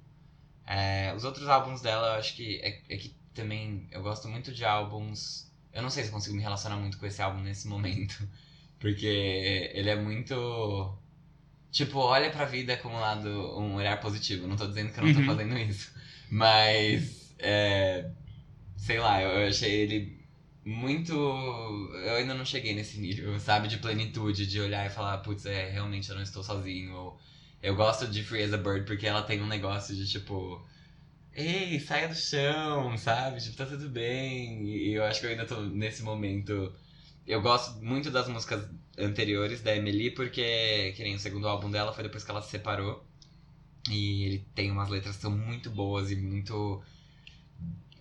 É, os outros álbuns dela, eu acho que é, é que também eu gosto muito de álbuns. Eu não sei se consigo me relacionar muito com esse álbum nesse momento. Porque ele é muito. Tipo, olha pra vida com um lado, um olhar positivo. Não tô dizendo que eu não tô Uhum. fazendo isso. Mas. É, sei lá, eu, achei ele muito. Eu ainda não cheguei nesse nível, sabe? De plenitude, de olhar e falar, putz, é, realmente eu não estou sozinho. Ou, eu gosto de Free as a Bird porque ela tem um negócio de tipo. Ei, saia do chão, sabe? Tipo, tá tudo bem. E eu acho que eu ainda tô nesse momento. Eu gosto muito das músicas anteriores da Emily, porque, que nem o segundo álbum dela foi depois que ela se separou. E ele tem umas letras que são muito boas e muito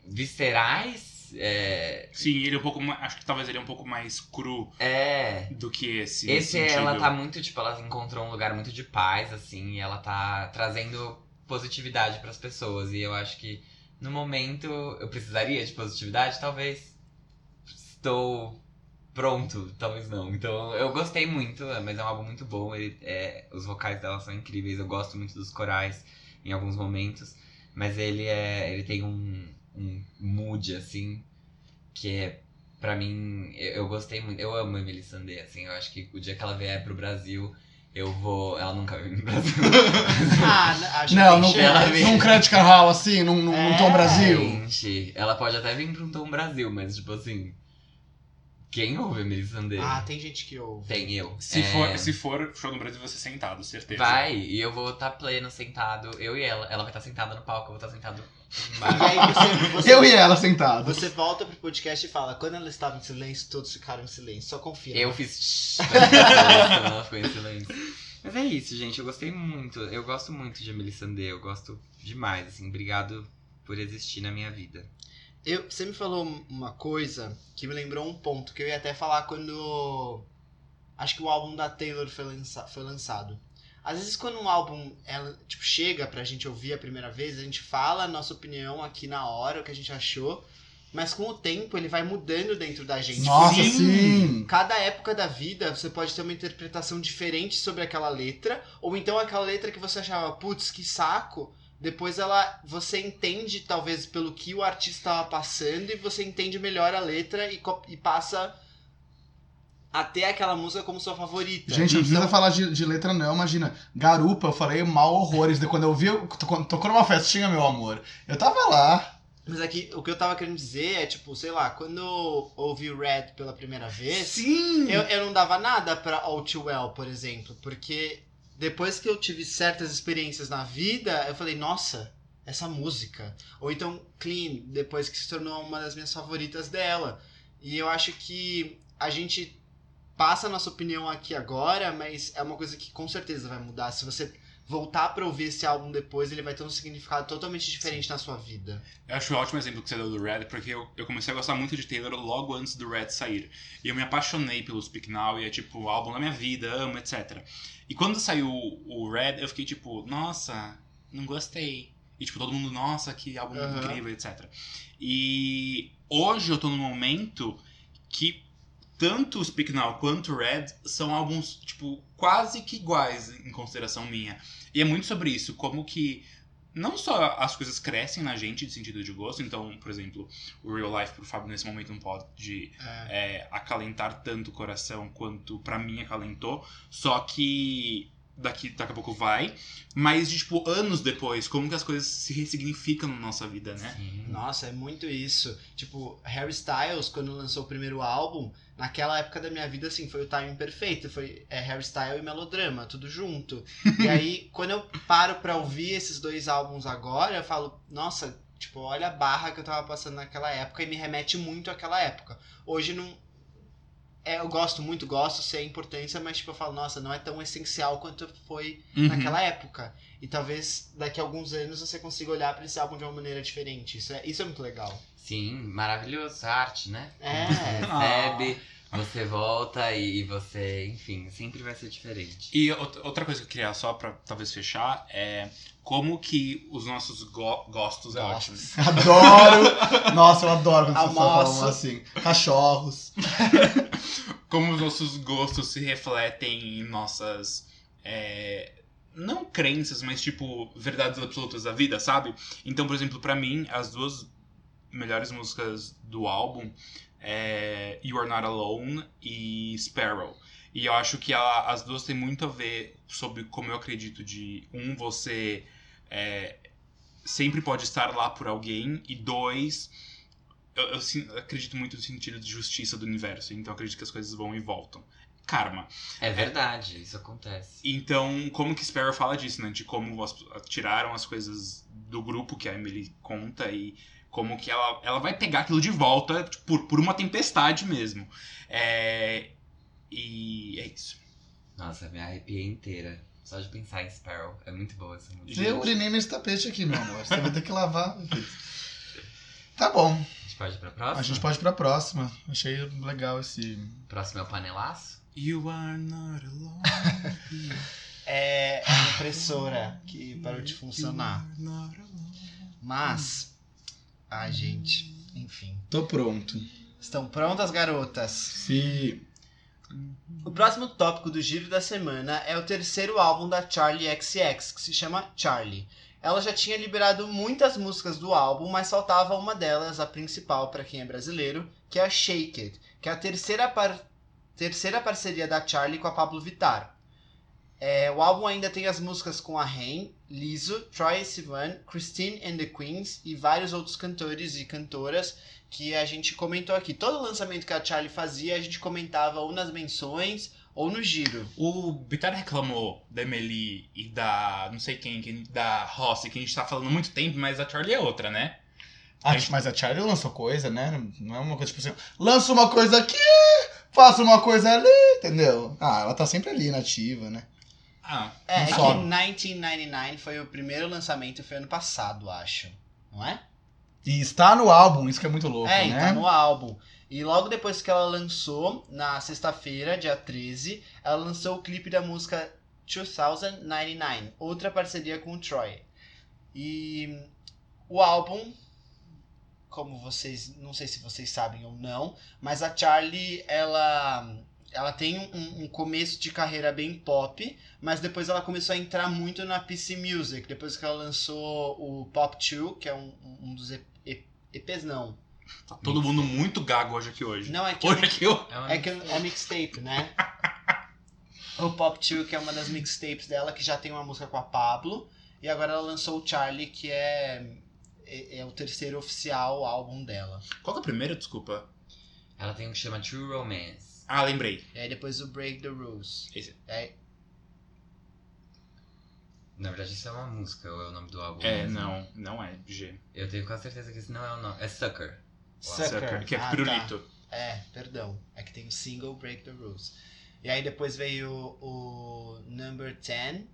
viscerais. É. Sim, ele é um pouco mais. Acho que talvez ele é um pouco mais cru É. do que esse. Esse nesse ela tá muito, tipo, ela encontrou um lugar muito de paz, assim, e ela tá trazendo positividade pras pessoas. E eu acho que no momento eu precisaria de positividade, talvez estou pronto, talvez não. Então eu gostei muito, mas é um álbum muito bom. Ele, é, os vocais dela são incríveis, eu gosto muito dos corais em alguns momentos. Mas ele é. ele tem um, um mood, assim, que é Pra mim, eu, eu gostei muito. Eu amo a Emily Sandé, assim. Eu acho que o dia que ela vier pro Brasil, eu vou. Ela nunca vir pro Brasil. Ah, acho Não, que chance. vem. num Credit Card Hall assim, num, num, num É, Tom Brasil. Gente, ela pode até vir pro Tom Brasil, mas, tipo assim. Quem ouve a Emily Sandé? Ah, tem gente que ouve. Tem eu. Se, É, for, se for show no Brasil, você sentado, certeza. Vai, e eu vou estar pleno, sentado. Eu e ela. Ela vai estar sentada no palco, eu vou estar sentado E aí você, você, Eu e ela sentados. você volta pro podcast e fala, quando ela estava em silêncio, todos ficaram em silêncio. Só confia. Eu fiz. quando ela ficou em silêncio. Mas é isso, gente. Eu gostei muito. Eu gosto muito de Emily Sandé. Eu gosto demais, assim. Obrigado por existir na minha vida. Eu, você me falou uma coisa que me lembrou um ponto que eu ia até falar quando. Acho que o álbum da Taylor foi, lança- foi lançado. Às vezes, quando um álbum ela, tipo, chega pra gente ouvir a primeira vez, a gente fala a nossa opinião aqui na hora, o que a gente achou. Mas com o tempo ele vai mudando dentro da gente. Nossa, Porque sim. Cada época da vida você pode ter uma interpretação diferente sobre aquela letra, ou então aquela letra que você achava, putz, que saco. Depois ela, você entende talvez pelo que o artista estava passando e você entende melhor a letra e, e passa a ter aquela música como sua favorita. Gente, não precisa Então, falar de, de letra, não. Imagina, garupa, eu falei mal horrores. De quando eu vi, eu- quando tocou numa festinha, meu amor. Eu tava lá. Mas aqui, o que eu tava querendo dizer é, tipo, sei lá, quando eu ouvi o Red pela primeira vez, Sim! Eu, eu não dava nada pra All Too Well, por exemplo, porque depois que eu tive certas experiências na vida, eu falei, nossa, essa música. Ou então Clean, depois que se tornou uma das minhas favoritas dela. E eu acho que a gente passa a nossa opinião aqui agora, mas é uma coisa que com certeza vai mudar. Se você voltar pra ouvir esse álbum depois, ele vai ter um significado totalmente diferente na sua vida. Eu acho um ótimo exemplo que você deu do Red, porque eu, eu comecei a gostar muito de Taylor logo antes do Red sair. E eu me apaixonei pelo Speak Now, e é tipo, o álbum da minha vida, amo, etc. E quando saiu o Red, eu fiquei tipo, nossa, não gostei. E tipo, todo mundo, nossa, que álbum Aham. incrível, etc. E hoje eu tô num momento que tanto o Speak Now quanto o Red são álbuns, tipo, quase que iguais em consideração minha. E é muito sobre isso, como que não só as coisas crescem na gente de sentido de gosto, então, por exemplo, o Real Life pro Fábio nesse momento não pode É. é, acalentar tanto o coração quanto pra mim acalentou, só que daqui, daqui a pouco vai, mas de, tipo, anos depois, como que as coisas se ressignificam na nossa vida, né? Sim. Nossa, é muito isso. Tipo, Harry Styles, quando lançou o primeiro álbum, naquela época da minha vida, assim, foi o timing perfeito. Foi é, Harry Styles e melodrama, tudo junto. e aí, quando eu paro pra ouvir esses dois álbuns agora, eu falo, nossa, tipo, olha a barra que eu tava passando naquela época e me remete muito àquela época. Hoje não. É, eu gosto muito, gosto, sei a importância, mas tipo, eu falo, nossa, não é tão essencial quanto foi Uhum. naquela época. E talvez daqui a alguns anos você consiga olhar pra esse álbum de uma maneira diferente. Isso é, isso é muito legal. Sim, maravilhoso. A arte, né? É. Você recebe, você volta e você, enfim, sempre vai ser diferente. E out- outra coisa que eu queria só pra talvez fechar é como que os nossos go- gostos é ótimo. Adoro! Nossa, eu adoro quando você fala Almoço. assim. Cachorros. Como os nossos gostos se refletem em nossas. é, não crenças, mas tipo, verdades absolutas da vida, sabe? Então, por exemplo, pra mim, as duas melhores músicas do álbum é You Are Not Alone e Sparrow. E eu acho que ela- as duas têm muito a ver sobre como eu acredito de um, você é, sempre pode estar lá por alguém, e dois, eu, eu sin- acredito muito no sentido de justiça do universo. Então eu acredito que as coisas vão e voltam. Karma. É verdade, isso acontece. Então, como que Sparrow fala disso, né? De como as- tiraram as coisas do grupo que a Emily conta e como que ela, ela vai pegar aquilo de volta tipo, por, por uma tempestade mesmo. É, E é isso. Nossa, me arrepiei inteira. Só de pensar em Sparrow. É muito boa essa música. Eu urinei nesse tapete aqui, meu amor. Você vai ter que lavar. Tá bom. A gente pode ir pra próxima? A gente pode ir pra próxima. Achei legal esse. Próximo é o panelaço? You are not alone. É a impressora que parou de funcionar. You are not alone. Mas. Ai, gente. Enfim. Tô pronto. Estão prontas, garotas? Se. O próximo tópico do giro da semana é o terceiro álbum da Charlie XX, que se chama Charlie. Ela já tinha liberado muitas músicas do álbum, mas faltava uma delas, a principal para quem é brasileiro, que é a Shake It, que é a terceira, par- terceira parceria da Charlie com a Pablo Vittar. É, o álbum ainda tem as músicas com a Rain, Lizzo, Troye Sivan, Christine and the Queens e vários outros cantores e cantoras que a gente comentou aqui. Todo lançamento que a Charlie fazia, a gente comentava ou nas menções ou no giro. O Bitar reclamou da Emily e da não sei quem, da Rossi, que a gente tá falando há muito tempo, mas a Charlie é outra, né? Ah, mas a Charlie lançou coisa, né? Não é uma coisa tipo assim, lança uma coisa aqui, faça uma coisa ali, entendeu? Ah, ela tá sempre ali, nativa, né? Ah, É, é que sobe. 1999 foi o primeiro lançamento, foi ano passado, acho. Não é? E está no álbum, isso que é muito louco, é, né? tá no álbum. E logo depois que ela lançou, na sexta-feira, dia 13, ela lançou o clipe da música 2099, outra parceria com o Troy. E o álbum, como vocês, não sei se vocês sabem ou não, mas a Charlie, ela ela tem um, um começo de carreira bem pop, mas depois ela começou a entrar muito na PC Music, depois que ela lançou o Pop 2, que é um, um dos EPs não. tá todo mundo muito gago hoje aqui hoje. Não, é que Hoje aqui eu... É, uma é, que é mixtape, né? o Pop 2, que é uma das mixtapes dela, que já tem uma música com a Pablo. E agora ela lançou o Charlie, que é, é, é o terceiro oficial álbum dela. Qual que é o primeiro, desculpa? Ela tem um que chama True Romance. Ah, lembrei. E aí depois o Break the Rules. Esse. É, Na verdade, isso é uma música, ou é o nome do álbum? É, mesmo? não, não é G. Eu tenho quase certeza que esse não é o nome. É Sucker. Sucker. que é Ah, tá. pirulito. É, perdão. É que tem o single Break the Rules. E aí depois veio o Number 10.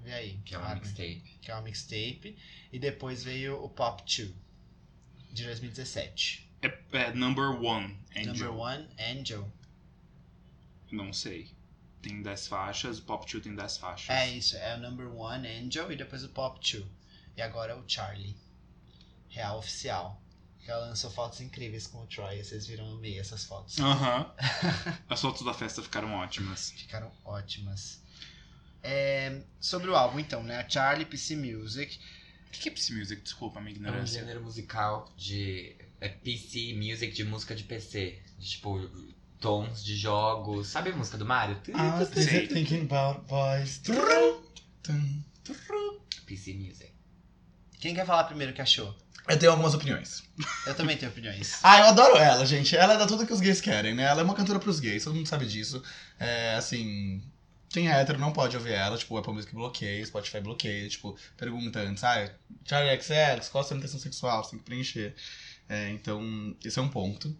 Vê aí. Que é uma mixtape. que é uma mixtape. E depois veio o Pop 2, de 2017. É, é Number One, Angel. Number One, Angel. Não sei. Tem 10 faixas, o Pop 2 tem 10 faixas. É isso, é o Number One, Angel, e depois o Pop 2. E agora é o Charlie. Real oficial. Ela lançou fotos incríveis com o Troy, vocês viram no meio essas fotos. Aham. As fotos da festa ficaram ótimas. Ficaram ótimas. É, sobre o álbum, então, né? A Charlie PC Music. O que que é Psy Music? Desculpa a minha É um ignorância. gênero musical de. É PC music de música de PC. De, tipo, tons de jogos. Sabe a música do Mario? Ah, is thinking about boys? PC music. Quem quer falar primeiro o que achou? Eu tenho algumas opiniões. Eu também tenho opiniões. Ah, eu adoro ela, gente. Ela dá tudo que os gays querem, né? Ela é uma cantora pros gays, todo mundo sabe disso. É, assim, quem é hétero não pode ouvir ela, tipo, o Apple Music bloqueia, Spotify bloqueia, tipo, pergunta antes, ah, Charlie XX, qual a sua orientação sexual? Você tem que preencher. É, então, esse é um ponto.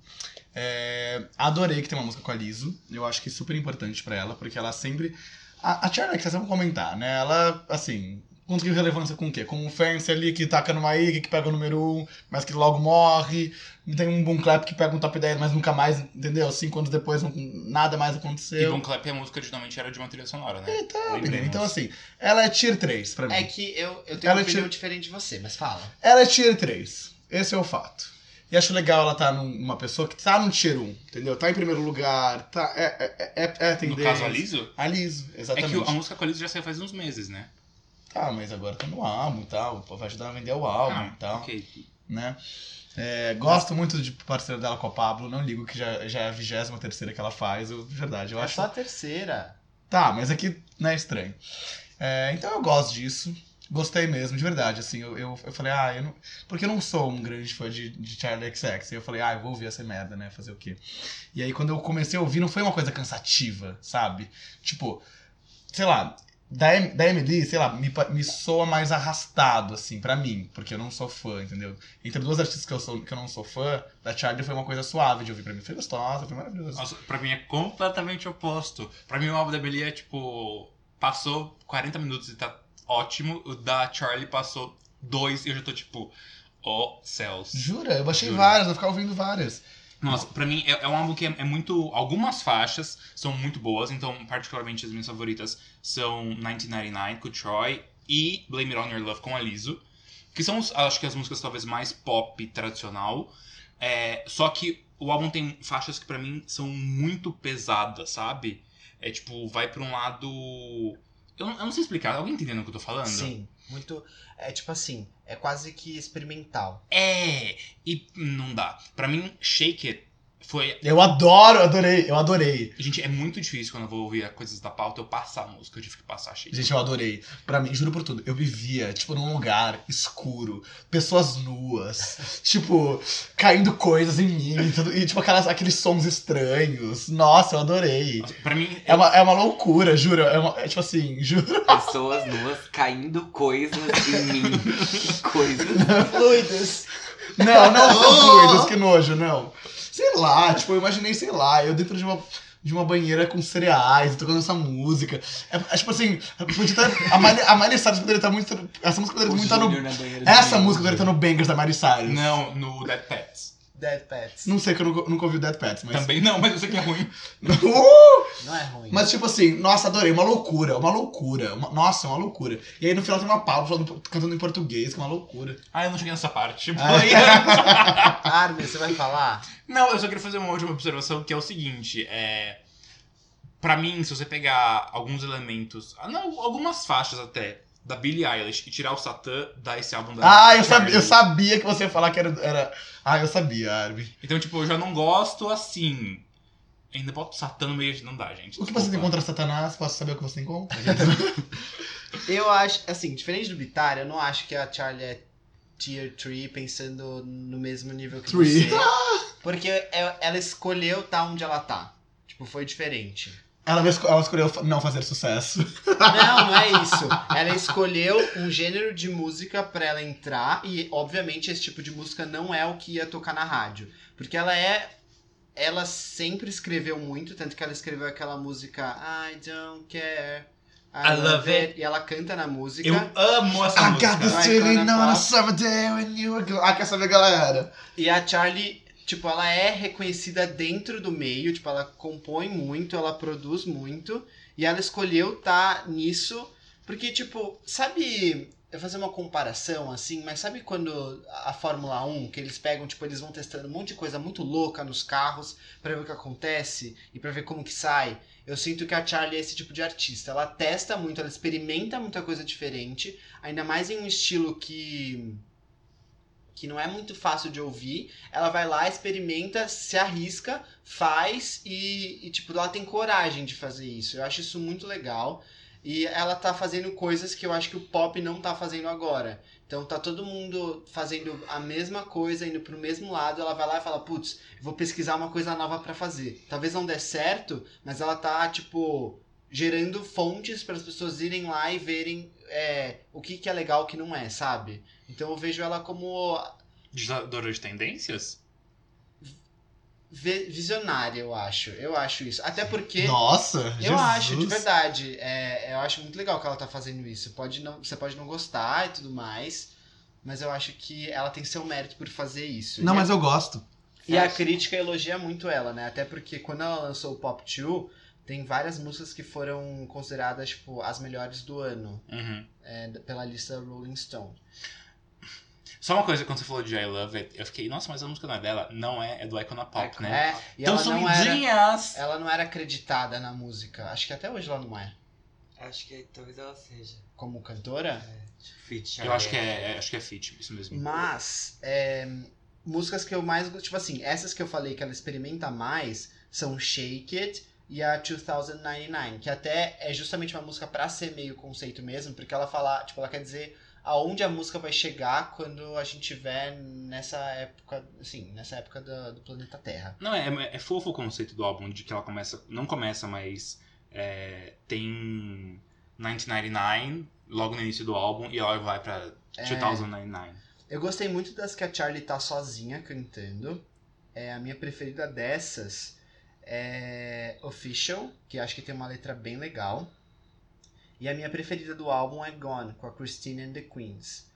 É, adorei que tem uma música com a Liso. Eu acho que é super importante pra ela, porque ela sempre. A, a Charlie XX, vamos comentar, né? Ela, assim, conseguiu relevância com o quê? Com o Fancy ali que taca numa IG, que pega o número 1, um, mas que logo morre. Tem um Boom Clap que pega um top 10, mas nunca mais, entendeu? Cinco anos depois, não- nada mais E aconteceu. Boom Clap, a música originalmente era de uma trilha sonora, né? Então, Lembremos. menino, então assim, ela é tier 3 pra mim. É que eu, eu tenho Ela uma opinião tinha- diferente de você, mas fala. Ela é tier 3. Esse é o fato. E acho legal ela tá numa pessoa que tá no tier 1, entendeu? Tá em primeiro lugar, tá, é, é, é, é No tendência. caso, a Liso? A Liso, É exatamente. que a música com a Liso já saiu faz uns meses, né? Tá, mas agora tá no álbum e tal, vai ajudar a vender o álbum Ah, e tal, ok. né? É, gosto muito de parceira dela com a Pablo, não ligo que já, já é a 23 terceira que ela faz, eu, de verdade, eu é acho... só a terceira. Tá, mas aqui não é estranho. É, então eu gosto disso. Gostei mesmo, de verdade. Assim, eu, eu, eu falei, ah, eu não. Porque eu não sou um grande fã de, de Charlie XX. Eu falei, ah, eu vou ouvir essa merda, né? Fazer o quê? E aí quando eu comecei a ouvir, não foi uma coisa cansativa, sabe? Tipo, sei lá. Da, M- da Emily, sei lá, me, me soa mais arrastado, assim, pra mim, porque eu não sou fã, entendeu? Entre duas artistas que eu, sou, que eu não sou fã, da Charlie foi uma coisa suave de ouvir pra mim. Foi gostosa, foi maravilhosa. Nossa, pra mim é completamente oposto. Pra mim o álbum da Billie é tipo. Passou 40 minutos e tá ótimo. O da Charlie passou dois e eu já tô tipo. Ó céus. Jura? Eu baixei Juro. várias, vou ficar ouvindo várias. Nossa, pra mim é, é um álbum que é, é muito. Algumas faixas são muito boas, então, particularmente, as minhas favoritas são 1999 com o Troy e Blame It On Your Love com a. Que são, acho que, as músicas talvez mais pop tradicional. É, só que o álbum tem faixas que pra mim são muito pesadas, sabe? É tipo, vai pra um lado. Eu não, eu não sei explicar, alguém entendendo o que eu tô falando? Sim, muito. É tipo assim, é quase que experimental. É, e não dá. Pra mim, Shake It foi Eu adoro, adorei, eu adorei. Gente, é muito difícil quando eu vou ouvir coisas da pauta eu passar a música. Eu tive que passar cheio. Gente, eu adorei. Pra mim, juro por tudo, eu vivia, tipo, num lugar escuro, pessoas nuas, tipo, caindo coisas em mim, e, tudo- e tipo, aquelas, aqueles sons estranhos. Nossa, eu adorei. Nossa, Pra mim, É uma, é uma loucura, juro. É, uma- é tipo assim, juro. Pessoas nuas caindo coisas em mim. Que coisas. Fluidos. Não, não são fluidos, que nojo, não. Sei lá, tipo, eu imaginei, sei lá, eu dentro de uma, de uma banheira com cereais, tocando essa música. É, é tipo assim, podia ter, a, Miley, a Miley Cyrus poderia estar muito. Essa música poderia muito estar no. Júnior na banheira do Essa música poderia estar no Bangers da Miley Cyrus. não, no Dead Pets. Dead Pets. Não sei que eu nunca, nunca ouvi o Dead Pets, mas. Também não, mas eu sei que é ruim. Uh! Não é ruim. Mas, tipo assim, nossa, adorei. Uma loucura, uma loucura. Uma- nossa, uma loucura. E aí no final tem uma Pablo falando- cantando em português, que é uma loucura. Ah, eu não cheguei nessa parte. Tipo, Ah. Armin, você vai falar? não, eu só queria fazer uma última observação que é o seguinte: é. Pra mim, se você pegar alguns elementos, ah, não, algumas faixas até, da Billie Eilish e tirar o Satã, dá esse álbum da Ah, eu sabia, eu sabia que você ia falar que era. era... Ah, eu sabia, Armin. Então, tipo, eu já não gosto assim. Ainda bota o Satã no meio, não dá, gente. O que você tem contra Satanás? Posso saber o que você tem contra? Eu acho, assim, diferente do Bitar, eu não acho que a Charlie é tier 3 pensando no mesmo nível que Three. você. Porque é- ela escolheu estar onde ela tá. Tipo, foi diferente. Ela, ela escolheu não fazer sucesso. Não, não é isso. Ela escolheu um gênero de música pra ela entrar e, obviamente, esse tipo de música não é o que ia tocar na rádio. Porque ela é. Ela sempre escreveu muito, tanto que ela escreveu aquela música I don't care I love it. E ela canta na música. Eu amo essa I música. got this feeling on a summer day when you were gone. Ah, quer saber, galera? E a Charlie, tipo, ela é reconhecida dentro do meio, tipo, ela compõe muito, ela produz muito, e ela escolheu tá nisso, porque, tipo, sabe. Eu vou fazer uma comparação assim, mas sabe quando a Fórmula 1, que eles pegam, tipo, eles vão testando um monte de coisa muito louca nos carros pra ver o que acontece e pra ver como que sai? Eu sinto que a Charlie é esse tipo de artista. Ela testa muito, ela experimenta muita coisa diferente, ainda mais em um estilo que que não é muito fácil de ouvir. Ela vai lá, experimenta, se arrisca, faz e, e, tipo, ela tem coragem de fazer isso. Eu acho isso muito legal. E ela tá fazendo coisas que eu acho que o pop não tá fazendo agora. Então tá todo mundo fazendo a mesma coisa, indo pro mesmo lado. Ela vai lá e fala, putz, vou pesquisar uma coisa nova pra fazer. Talvez não dê certo, mas ela tá, tipo, gerando fontes para as pessoas irem lá e verem é, o que, que é legal o que não é, sabe? Então eu vejo ela como Ditadora de tendências? vi- visionária, eu acho. Eu acho isso. Até porque. Nossa, Eu Jesus. acho, de verdade. É, eu acho muito legal que ela tá fazendo isso. Pode não, você pode não gostar e tudo mais, mas eu acho que ela tem seu mérito por fazer isso. Não, e mas eu gosto. E a crítica elogia muito ela, né? Até porque quando ela lançou o Pop 2, tem várias músicas que foram consideradas, tipo, as melhores do ano, Uhum. é, pela lista Rolling Stone. Só uma coisa, quando você falou de I Love It, eu fiquei, nossa, mas a música não é dela? Não é, é do Icona Pop, Icona né? É, e Então ela não, era, sumidinhas! ela não era acreditada na música. Acho que até hoje ela não é. Acho que talvez ela seja. Como cantora. Tipo, Fit Eu acho que é, é- acho que é Fit, isso mesmo. Mas, é, músicas que eu mais gosto, tipo assim, essas que eu falei que ela experimenta mais são Shake It e a 2099, que até é justamente uma música pra ser meio conceito mesmo, porque ela fala, tipo, ela quer dizer aonde a música vai chegar quando a gente tiver nessa época, assim, nessa época do, do planeta Terra. Não, é, é fofo o conceito do álbum, de que ela começa. Não começa, mas é, tem 1999 logo no início do álbum e ela vai pra É. 2099. Eu gostei muito das que a Charlie tá sozinha cantando. É, a minha preferida dessas é Official, que acho que tem uma letra bem legal. E a minha preferida do álbum é Gone, com a Christine and the Queens.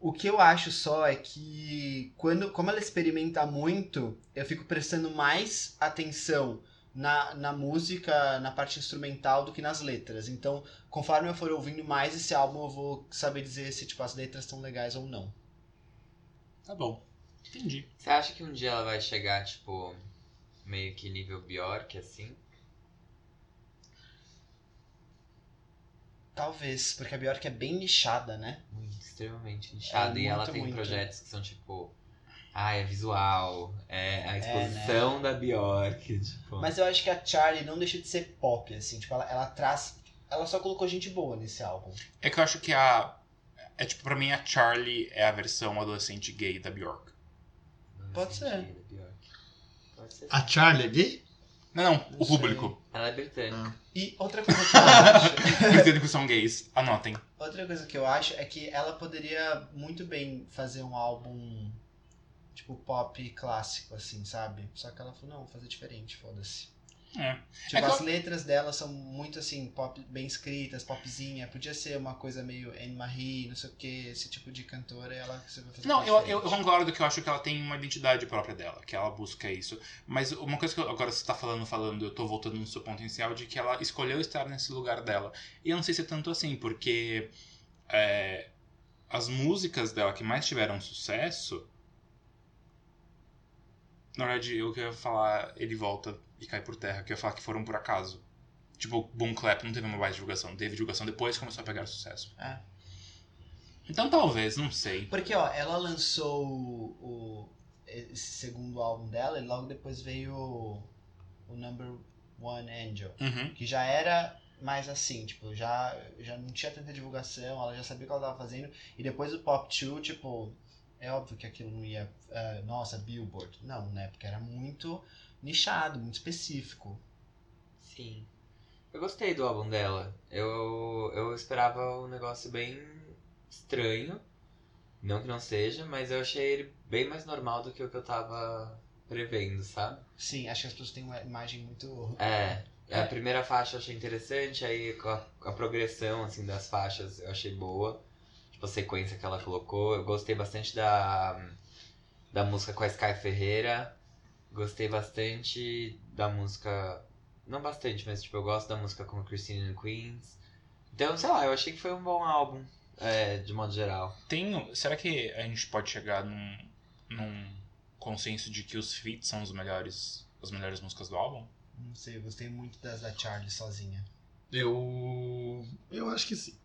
O que eu acho só é que, quando, como ela experimenta muito, eu fico prestando mais atenção na, na música, na parte instrumental, do que nas letras. Então, conforme eu for ouvindo mais esse álbum, eu vou saber dizer se tipo, as letras estão legais ou não. Tá bom. Entendi. Você acha que um dia ela vai chegar, tipo, meio que nível Bjork, assim? Talvez, porque a Bjork é bem nichada, né? Muito, extremamente inchada. e ela muito, tem muito. projetos que são, tipo... Ah, é visual, é a né? exposição da Bjork, tipo... Mas eu acho que a Charlie não deixa de ser pop, assim. Tipo, ela, ela traz... Ela só colocou gente boa nesse álbum. É que eu acho que a. É tipo, pra mim a Charlie é a versão adolescente gay da Bjork. Pode ser. da Bjork. Pode ser. A Charlie é gay? Não, não, Não o sei. público. Ela é britânica. E outra coisa que eu acho... Britânicos são gays. Anotem. outra coisa que eu acho é que ela poderia muito bem fazer um álbum... Tipo, pop clássico, assim, sabe? Só que ela falou, não, vou fazer diferente, foda-se. É. Tipo, É que eu- as letras dela são muito assim, pop bem escritas, popzinha. Podia ser uma coisa meio Anne Marie, não sei o que, esse tipo de cantora, ela você vai fazer Não, eu, eu, eu concordo que eu acho que ela tem uma identidade própria dela, que ela busca isso. Mas uma coisa que eu, agora você tá falando, falando, eu tô voltando no seu ponto inicial, de que ela escolheu estar nesse lugar dela. E eu não sei se é tanto assim, porque é, as músicas dela que mais tiveram sucesso. Na verdade, eu queria falar Ele Volta e Cai por Terra, que eu ia falar que foram por acaso. Tipo, Boom Clap não teve uma mais divulgação, teve divulgação depois que começou a pegar sucesso. É. Então talvez, não sei. Porque, ó, ela lançou o, esse segundo álbum dela e logo depois veio o, o Number One Angel. Uhum. Que já era mais assim, tipo, já, já não tinha tanta divulgação, ela já sabia o que ela tava fazendo. E depois o Pop 2, tipo, é óbvio que aquilo não ia, ah, nossa, Billboard. Não, né? Porque era muito nichado, muito específico. Sim. Eu gostei do álbum dela. Eu, eu esperava um negócio bem estranho. Não que não seja, mas eu achei ele bem mais normal do que o que eu tava prevendo, sabe? Sim, acho que as pessoas têm uma imagem muito. É. A primeira faixa eu achei interessante, aí a, a progressão assim, das faixas eu achei boa. Tipo, a sequência que ela colocou. Eu gostei bastante da, da música com a Sky Ferreira. Gostei bastante da música. Não bastante, mas tipo, eu gosto da música com Christine and Queens. Então, sei lá, eu achei que foi um bom álbum, é, de modo geral. Tem, será que a gente pode chegar num, num consenso de que os feats são os melhores, as melhores músicas do álbum? Não sei, eu gostei muito das da Charlie sozinha. Eu. Eu acho que sim.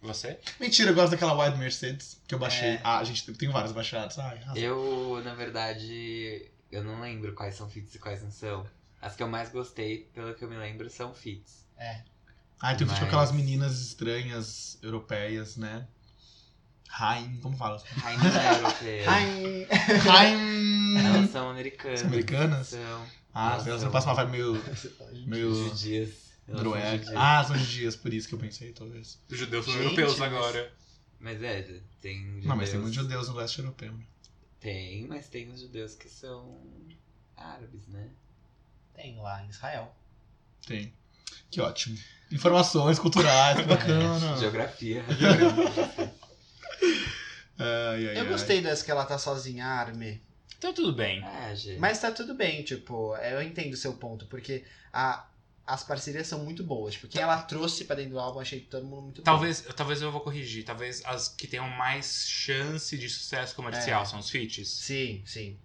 Você? Mentira, eu gosto daquela Wild Mercedes que eu baixei. É. Ah, a gente tem vários baixados. Ai. Eu, na verdade, eu não lembro quais são feats e quais não são. As que eu mais gostei, pelo que eu me lembro, são feats. Ai, tem um vídeo com Mas- aquelas meninas estranhas, europeias, né? Haim, como fala? Ai, não é europeia. Ai, Haim! Elas são americanas. São americanas? São. Ah, Elas elas são- não passam uma vibe meio, meio Judias. Noruega. Ah, são judias, por isso que eu pensei, talvez. Os judeus são Gente, europeus mas- agora. Mas é, tem judeus. Não, mas tem muitos judeus no leste europeu. né? Tem, mas tem os judeus que são árabes, né? tem lá em Israel. Tem. Que ótimo. Informações culturais, que bacana. Geografia. Ai, ai, Eu ai. gostei das que ela tá sozinha, Arme. Então tudo bem. É, gente. Mas tá tudo bem, tipo, eu entendo o seu ponto, porque a, as parcerias são muito boas. Tipo, quem ela trouxe pra dentro do álbum, achei todo mundo muito bom. Talvez, talvez eu vou corrigir. Talvez as que tenham mais chance de sucesso comercial É. são os feats. Sim, sim.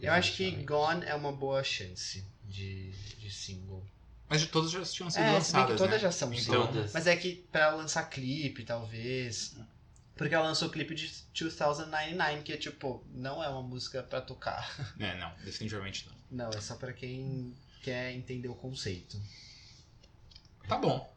Eu acho que Gone é uma boa chance de, de single. Mas todas já tinham sido É, se bem que lançadas, todas né? já são Então, single. Todas. Mas é que pra ela lançar clipe, talvez. Porque ela lançou o clipe de 2099, que é tipo, não é uma música pra tocar. É, não, definitivamente não. Não, é só pra quem quer entender o conceito. Tá bom.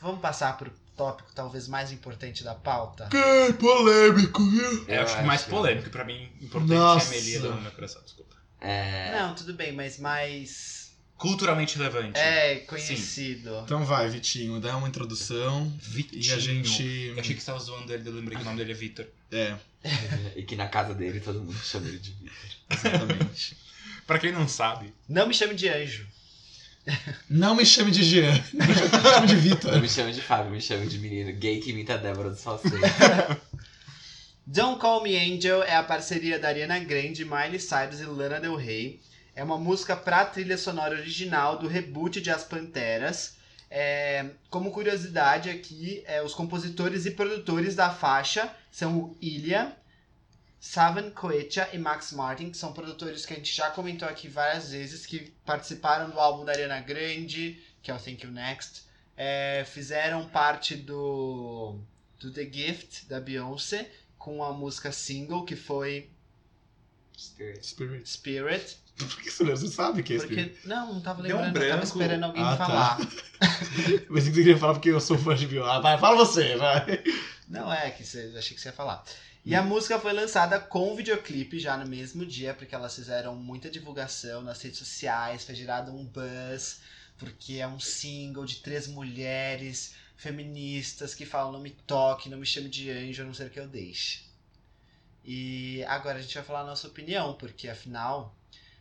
Vamos passar pro tópico talvez mais importante da pauta? Que polêmico, viu? Eu, acho que mais polêmico, pra mim, importante Nossa. é a Melia do meu coração, desculpa. É. Não, tudo bem, mas mais. Culturalmente relevante. É, conhecido. Então vai, Vitinho, dá uma introdução. Vitinho. E a gente. Eu achei que você tava zoando ele, eu lembrei que o nome dele é Victor. É, E que na casa dele todo mundo chama ele de Vitor. exatamente. Pra quem não sabe, Não me chame de anjo. Não me chame de Jean. Me chame de Não Vitor. me chame de Fábio, me chame de menino gay que imita a Débora do Salseiro. Don't Call Me Angel é a parceria da Ariana Grande, Miley Cyrus e Lana Del Rey. É uma música pra trilha sonora original do reboot de As Panteras. É, como curiosidade aqui, é, os compositores e produtores da faixa são o Ilya, Savan Koecha e Max Martin, que são produtores que a gente já comentou aqui várias vezes, que participaram do álbum da Ariana Grande, que é o Thank You Next. É, fizeram parte do, do The Gift, da Beyoncé, com a música single, que foi Spirit. Spirit. Por que você lembra? Você sabe que é Spirit? Porque, não, não tava Deu um lembrando, eu tava esperando alguém Ah, tá. falar. Mas você queria falar porque eu sou fã de Beyoncé. Ah, vai, fala você, vai. Não é, que você, achei que você ia falar. E a música foi lançada com videoclipe já no mesmo dia, porque elas fizeram muita divulgação nas redes sociais, foi gerado um buzz, porque é um single de três mulheres feministas que falam não me toque, não me chame de anjo, a não ser que eu deixe. E agora a gente vai falar a nossa opinião, porque afinal,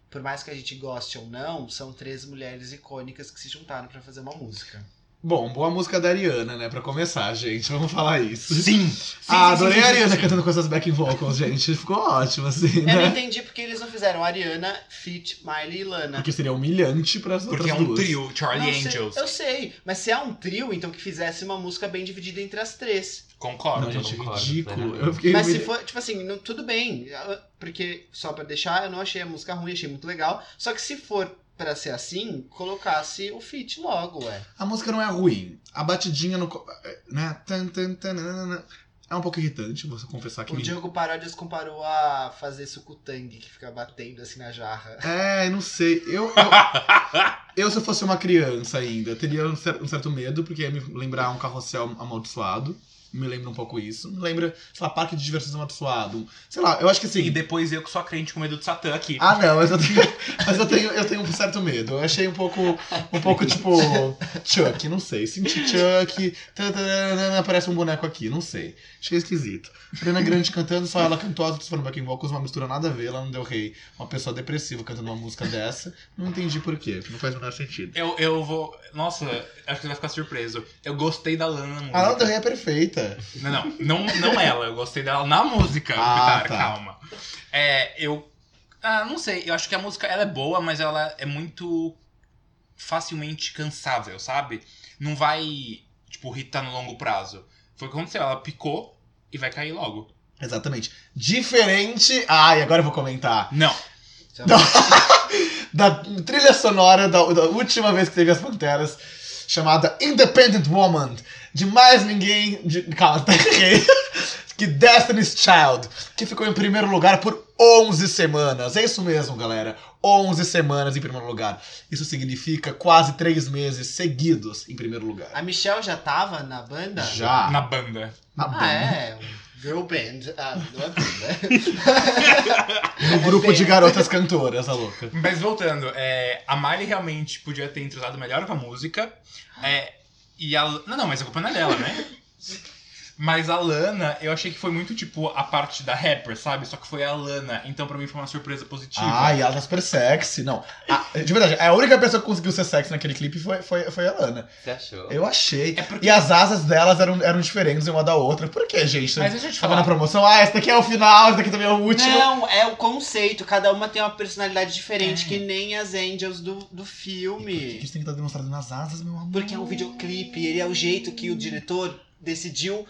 por mais que a gente goste ou não, são três mulheres icônicas que se juntaram pra fazer uma música. Bom, boa música da Ariana, né? Pra começar, gente. Vamos falar isso. sim! ah, adorei a Ariana cantando com essas backing vocals, gente. Ficou ótimo, assim, Eu não né? entendi porque eles não fizeram Ariana, Fit, Miley e Lana. Porque seria humilhante para as Porque outras é um duas. trio, Charlie Não sei- Angels. eu sei, mas se é um trio, então que fizesse uma música bem dividida entre as três. Concordo. Não, gente, concordo, ridículo. Eu fiquei Mas se humilha- for, tipo assim, não- tudo bem, porque só pra deixar, eu não achei a música ruim, achei muito legal. Só que se for pra ser assim, colocasse o feat logo, ué. A música não é ruim. A batidinha no. co- Né? Tan, tan, tan. É um pouco irritante, vou confessar que O me. Diogo Paródias comparou a fazer sucutang, que fica batendo assim na jarra. É, não sei. Eu, eu, eu, se eu fosse uma criança ainda, teria um cer- um certo medo, porque ia me lembrar um carrossel amaldiçoado. Me lembra um pouco isso. Me lembra, sei lá, Parque de Diversões Amaldiçoado. Sei lá, eu acho que assim. E depois eu que sou a crente com medo do Satã aqui. Ah, não, mas eu tenho, mas eu tenho, eu tenho um certo medo. Eu achei um pouco, um pouco tipo Chuck, não sei. Senti Chuck, aparece um boneco aqui, não sei. Achei esquisito. Ariana Grande cantando, só ela cantou, as outras foram backing vocals, uma mistura nada a ver, ela não deu rei. Uma pessoa depressiva cantando uma música dessa, não entendi por quê, não faz o menor sentido. Eu, eu vou. Nossa, acho que você vai ficar surpreso. Eu gostei da Lana. A Lana Del Rey é perfeita. Não, não, não, não ela, eu gostei dela na música. Ah, Vitara, tá. calma. É, eu. Ah, não sei, eu acho que a música ela é boa, mas ela é muito facilmente cansável, sabe? Não vai, tipo, irritar no longo prazo. Foi o que aconteceu, ela picou e vai cair logo. Exatamente. Diferente. Ai, agora eu vou comentar. Não, Da trilha sonora da, da última vez que teve as Panteras, chamada Independent Woman, de mais ninguém. De, calma, tá errei. Que Destiny's Child, que ficou em primeiro lugar por 11 semanas. É isso mesmo, galera. 11 semanas em primeiro lugar. Isso significa quase 3 meses seguidos em primeiro lugar. A Michelle já tava na banda? Já. na banda. Na Ah, banda. é. Girl band. Ah, não é banda. No grupo de garotas cantoras, a louca. Mas voltando, é, a Miley realmente podia ter entrosado melhor com a música. É, e a. Não, não, mas a culpa não é dela, né? Mas a Lana, eu achei que foi muito tipo a parte da rapper, sabe? Só que foi a Lana. Então pra mim foi uma surpresa positiva. Ah, e ela tá super sexy. Não. A- de verdade, a única pessoa que conseguiu ser sexy naquele clipe foi, foi, foi a Lana. Você achou? Eu achei. É porque- E as asas delas eram, eram diferentes uma da outra. Por quê, gente? Mas deixa eu te Tava falar. na promoção, ah, esse daqui é o final, esse daqui também é o último. Não, é o conceito. Cada uma tem uma personalidade diferente, que nem as Angels do, do Por que filme. isso tem que estar demonstrado nas asas, meu amor? Porque é um videoclipe, ele é o jeito que o diretor decidiu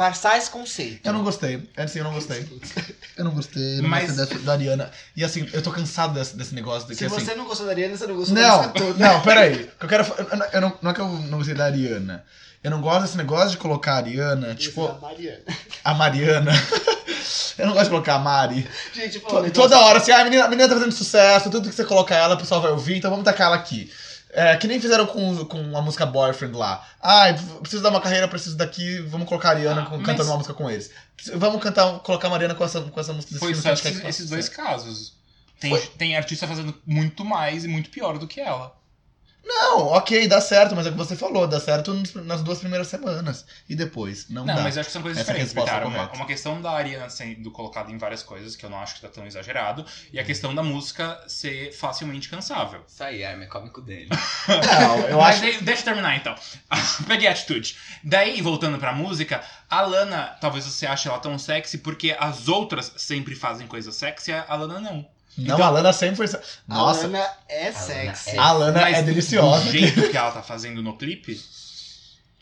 passar esse conceito. Eu não gostei. É assim, eu não gostei. Eu não gostei, não Mas- gostei dessa, da Ariana. E assim, eu tô cansado desse, desse negócio de que Se assim. você não gostou da Ariana, você não gostou da Não, música toda. não, peraí. Eu quero. eu não- eu não, não é que eu não gostei da Ariana. Eu não gosto desse negócio de colocar a Ariana, tipo, da Mariana. a Mariana. eu não gosto de colocar a Mari. Gente, falando Toda hora, assim, ah, a menina, a menina tá fazendo sucesso, tudo que você colocar ela, o pessoal vai ouvir, então vamos tacar ela aqui. É, que nem fizeram com, com a música Boyfriend lá. Ah, preciso dar uma carreira, preciso daqui, vamos colocar a Ariana Ah, com- mas- cantando uma música com eles. Vamos cantar, colocar a Mariana com essa, com essa música desse Foi filme esses, esses dois casos. Tem, tem artista fazendo muito mais e muito pior do que ela. Não, ok, dá certo, mas é o que você falou, dá certo nas duas primeiras semanas. E depois, não, Não, dá. mas eu acho que são coisas Essa é diferentes, resposta Vitara. Uma, uma questão da Ariana sendo colocada em várias coisas, que eu não acho que tá tão exagerado, e a questão da música ser facilmente cansável. Isso aí, Armin, é cômico dele. Não, eu Mas acho. aí, deixa eu terminar então. Peguei a atitude. Daí, voltando pra música, a Lana, talvez você ache ela tão sexy porque as outras sempre fazem coisas sexy, a Lana não. Não, Então- a Lana sempre foi. se- A Nossa, Lana é sexy. é- a Lana Mas é deliciosa. Do jeito que ela tá fazendo no clipe,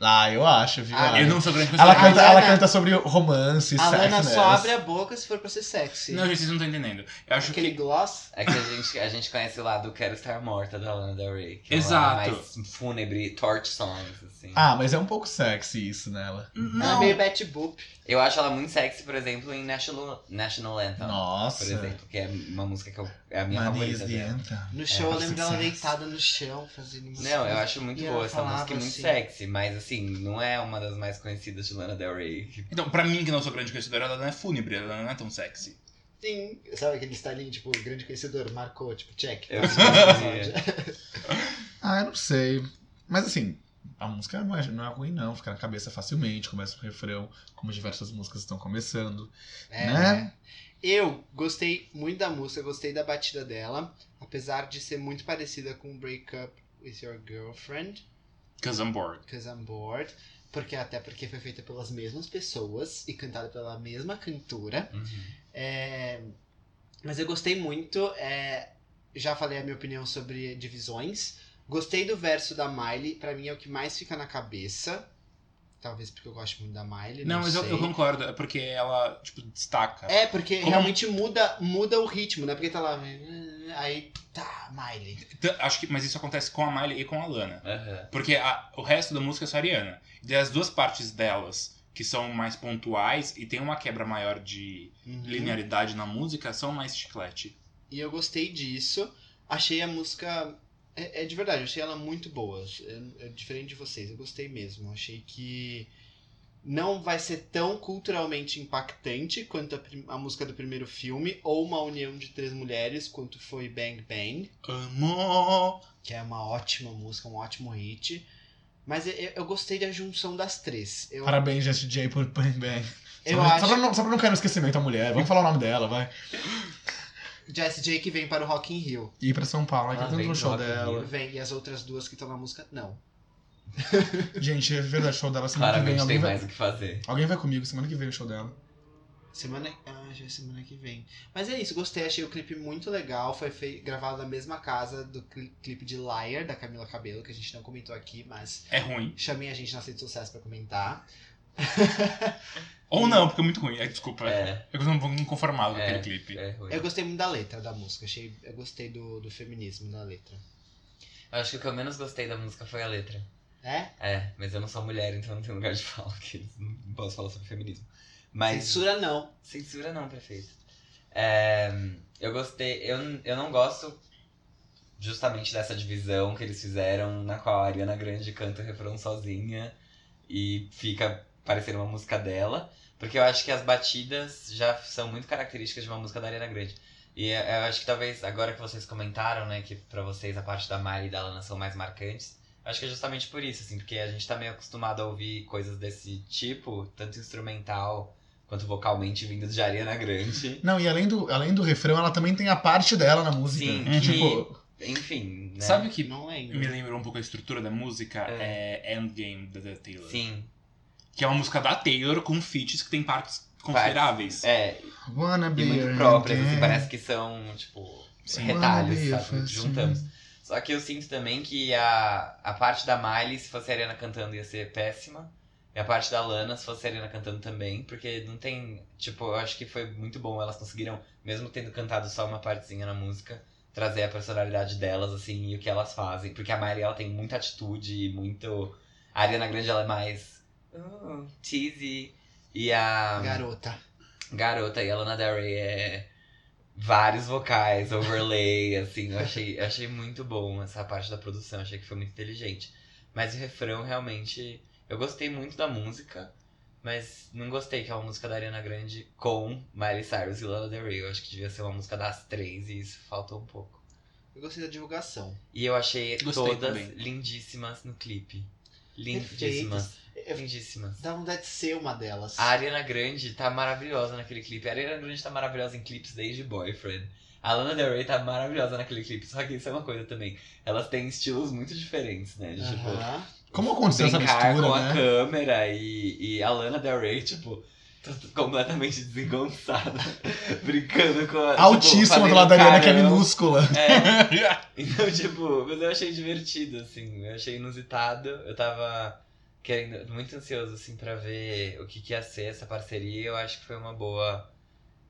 Ah, eu acho, viu? Ah, Ela- eu não sou grande Ela canta, A ela Lana- canta sobre romance, A Lana sexiness. só abre a boca se for pra ser sexy. Não, gente, vocês não estão entendendo. Eu acho Aquele que. gloss. É que a gente, a gente conhece o lado Quero Estar Morta da Lana Del Rey. Que é Exato. lado mais fúnebre, torch songs, assim. Ah, mas é um pouco sexy isso nela. Ela é Não. meio Betty Boop. Eu acho ela muito sexy, por exemplo, em National, National Anthem. Nossa. Por exemplo, que é uma música que eu, é a minha is favorita anthem. No show, eu É, lembro dela deitada no chão, fazendo música. Não, eu acho muito boa essa música e muito assim. sexy, mas assim, não é uma das mais conhecidas de Lana Del Rey. Então, pra mim, que não sou grande conhecedora, ela não é fúnebre, ela não é tão sexy. Sim. Sabe aquele estalinho, tipo, grande conhecedor, marcou, tipo, check. Eu Ah, eu não sei. Mas assim, a música não é, não é ruim, não. Fica na cabeça facilmente, começa o refrão, como diversas músicas estão começando. É, Né? Eu gostei muito da música, gostei da batida dela, apesar de ser muito parecida com Break Up With Your Girlfriend, Cause I'm bored. Cause I'm Bored, porque até porque foi feita pelas mesmas pessoas e cantada pela mesma cantora. Uhum. É, Mas eu gostei muito, é, já falei a minha opinião sobre divisões. Gostei do verso da Miley, pra mim é o que mais fica na cabeça. Talvez porque eu gosto muito da Miley. Não, Não, mas eu, sei. eu concordo, é porque ela, tipo, destaca. É, porque Como- realmente muda, muda o ritmo, né? Porque tá lá. Aí tá, Miley. Então, Acho que, mas isso acontece com a Miley e com a Lana. Aham. Porque a- o resto da música é só Ariana. E as duas partes delas, que são mais pontuais e tem uma quebra maior de Uhum. linearidade na música, são mais chiclete. E eu gostei disso. Achei a música. É, é de verdade, eu achei ela muito boa. É, é diferente de vocês, eu gostei mesmo. Achei que não vai ser tão culturalmente impactante quanto a, a música do primeiro filme, ou uma união de três mulheres, quanto foi Bang Bang, Amor. que é uma ótima música, um ótimo hit. Mas eu, eu gostei da junção das três. Eu, Parabéns, Jessie J, por Bang Bang. eu só, pra- acho só, pra não, só pra não cair no esquecimento a mulher. Vamos falar o nome dela, vai. Jessie J que vem para o Rock in Rio. E ir pra São Paulo, né? Ah, no do show Rock dela. Rio. Vem, e as outras duas que estão na música, não. Gente, é verdade, show dela semana que vem. Claramente Alguém tem vai, mais o que fazer. alguém vai comigo semana que vem o show dela. Semana. Ah, já é semana que vem. Mas é isso, gostei, achei o clipe muito legal. Foi fei- gravado na mesma casa do cli- clipe de Liar, da Camila Cabelo, que a gente não comentou aqui, mas É ruim. chamem a gente nas redes sociais pra comentar. Ou não, porque é muito ruim. É, desculpa. É, Eu não vou me conformar com É. aquele clipe. é. Eu gostei muito da letra da música, achei, eu gostei do, do feminismo da letra. Eu acho que o que eu menos gostei da música foi a letra. É? É, mas eu não sou mulher, então não tenho lugar de fala, que não posso falar sobre feminismo. Mas. Censura não. Censura não, prefeito. É, eu gostei. Eu, eu não gosto justamente dessa divisão que eles fizeram, na qual a Ariana Grande canta o refrão sozinha e fica parecendo uma música dela. Porque eu acho que as batidas já são muito características de uma música da Ariana Grande. E eu eu acho que talvez, agora que vocês comentaram, né, que pra vocês a parte da Miley e da Lana são mais marcantes, acho que é justamente por isso, assim, porque a gente tá meio acostumado a ouvir coisas desse tipo, tanto instrumental quanto vocalmente vindas de Ariana Grande. Não, e além do, além do refrão, ela também tem a parte dela na música. Sim, Uhum. Tipo, Enfim, né? Sabe o que Não lembro. me lembrou um pouco a estrutura da música? É, Endgame, da, da Taylor. Sim. Que é uma música da Taylor com feats que tem partes consideráveis. É, wanna e be muito your próprias, assim, parece que são, tipo, Sim. retalhos, sabe? first Juntamos. Só que eu sinto também que a, a parte da Miley, se fosse a Ariana cantando, ia ser péssima. E a parte da Lana, se fosse a Ariana cantando também. Porque não tem. Tipo, eu acho que foi muito bom. Elas conseguiram, mesmo tendo cantado só uma partezinha na música, trazer a personalidade delas, assim, e o que elas fazem. Porque a Miley, ela tem muita atitude e muito. A Ariana Grande, ela é mais. Uh, cheesy. E a Garota. garota e a Lana Del Rey é vários vocais, overlay, assim, eu achei, eu achei muito bom essa parte da produção, achei que foi muito inteligente. Mas o refrão realmente, eu gostei muito da música, mas não gostei que é uma música da Ariana Grande com Miley Cyrus e Lana Del Rey. Eu acho que devia ser uma música das três e isso faltou um pouco. Eu gostei da divulgação. E eu achei Gostei todas também. lindíssimas no clipe. Lindíssimas, Eu, lindíssimas. dá vontade de ser uma delas. A Ariana Grande tá maravilhosa naquele clipe. A Ariana Grande tá maravilhosa em clipes desde Boyfriend. A Lana Del Rey tá maravilhosa naquele clipe. Só que isso é uma coisa também. Elas têm estilos muito diferentes, né? De, tipo, Aham. Como aconteceu essa mistura, com a né? câmera e, e a Lana Del Rey, tipo, tá completamente desengonçada. brincando com a. tipo, Altíssima fazendo do lado da Ariana, que é carão. minúscula. É. Então, tipo, mas eu achei divertido, assim. Eu achei inusitado. Eu tava querendo, muito ansioso, assim, pra ver o que, que ia ser essa parceria. Eu acho que foi uma boa.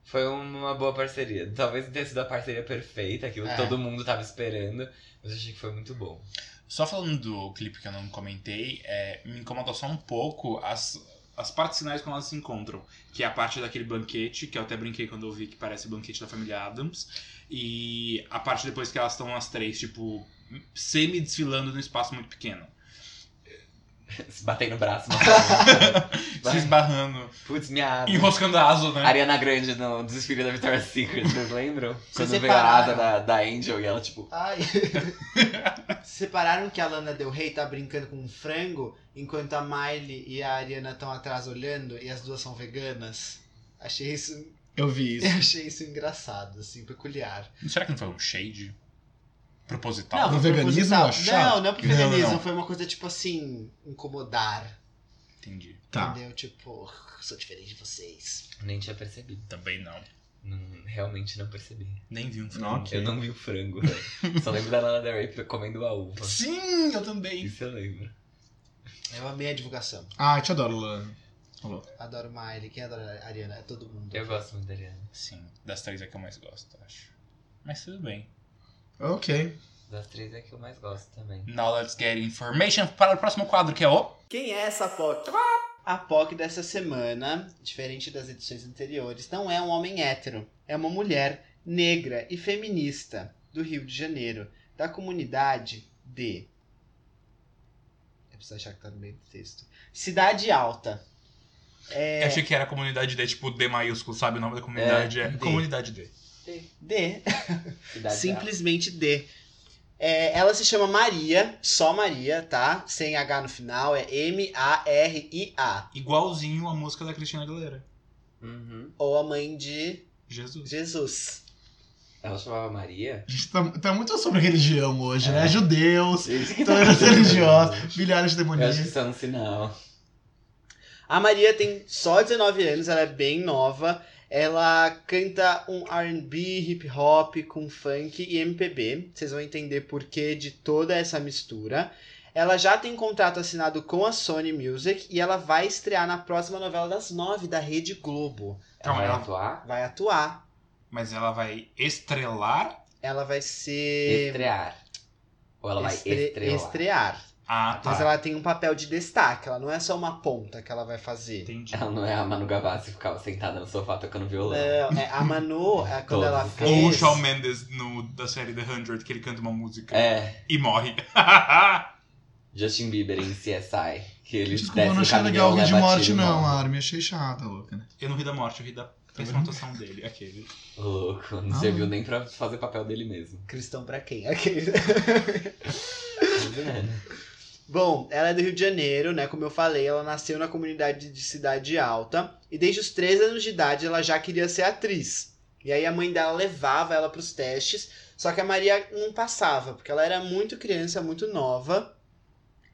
Foi uma boa parceria. Talvez não tenha sido a parceria perfeita, aquilo que É. todo mundo tava esperando. Mas eu achei que foi muito bom. Só falando do clipe que eu não comentei, é, me incomodou só um pouco as, as partes finais quando elas se encontram. Que é a parte daquele banquete, que eu até brinquei quando eu vi que parece o banquete da família Adams. E a parte depois que elas estão as três, tipo, semi-desfilando num espaço muito pequeno. Se batei no braço, não Se esbarrando, Putz, minha asa. enroscando a asa, né? Ariana Grande no desfile da Victoria's Secret, vocês lembram? Vocês Quando veio a asa separaram. da, da Angel e ela, tipo, Ai. Separaram que a Lana Del Rey tá brincando com um frango, enquanto a Miley e a Ariana estão atrás olhando e as duas são veganas. Achei isso, Eu vi isso. eu achei isso engraçado, assim, peculiar. Será que não foi um shade? Proposital? Não, foi veganismo proposital. chato. Não, não pro Não, veganismo, não. foi uma coisa tipo assim, incomodar. Entendi. Tá. Entendeu? Tipo, sou diferente de vocês. nem tinha percebido. Também não. Não, realmente não percebi. Nem vi um filme. Ok. Eu não vi o frango. Só lembro da Lana Del Rey comendo a uva. Sim, eu também. Isso eu lembro. Eu amei a divulgação. Ah, eu te adoro, Lana. Falou. Adoro Miley. Quem adora a Ariana? É todo mundo. Eu gosto muito da Ariana. Sim, das três é que eu mais gosto, acho. Mas tudo bem. Ok. Das três é que eu mais gosto também. Now let's get information para o próximo quadro, que é o... Quem é essa POC? A POC dessa semana, diferente das edições anteriores, não é um homem hétero. É uma mulher negra e feminista do Rio de Janeiro, da comunidade de. Eu preciso achar que tá no meio do texto. Cidade Alta. É, Eu achei que era comunidade D, tipo D maiúsculo, sabe? O nome da comunidade é, D. comunidade D. D. Simplesmente D. É, ela se chama Maria, só Maria, tá? Sem H no final, é M-A-R-I-A. Igualzinho a música da Cristina Aguilera. Uhum. Ou a mãe de Jesus. Jesus. Ela chamava Maria? A gente tá, tá muito sobre religião hoje, né? É. Judeus, que tolerança tá- religiosa, milhares de Eu acho que demoníacos. isso é um sinal. A Maria tem só 19 anos, ela é bem nova. Ela canta um R&B, hip hop com funk e MPB. Vocês vão entender por que de toda essa mistura. Ela já tem contrato assinado com a Sony Music e ela vai estrear na próxima novela das nove da Rede Globo. Ela vai ela- atuar? Vai atuar. Mas ela vai estrelar? Ela vai ser Estrear. Ou ela vai estre- estrelar? estrear. Ah, tá. Mas ela tem um papel de destaque, ela não é só uma ponta que ela vai fazer. Entendi. Ela não é a Manu Gavassi que ficava sentada no sofá tocando violão. Não, é, a Manu, é, quando Todos ela fez... Ou o Shawn Mendes no, da série The 100, que ele canta uma música É, e morre. Justin Bieber em CSI. Que ele Desculpa, eu não achei legal o rir de morte, não. Armin. Achei chata, louca, né? eu não ri da morte, eu ri da péssima atuação dele. Aquele. Louco, não Ah. serviu nem pra fazer o papel dele mesmo. Cristão pra quem? Aquele... Bom, ela é do Rio de Janeiro, né? Como eu falei, ela nasceu na comunidade de Cidade Alta. E desde os 13 anos de idade ela já queria ser atriz. E aí a mãe dela levava ela pros testes. Só que a Maria não passava, porque ela era muito criança, muito nova.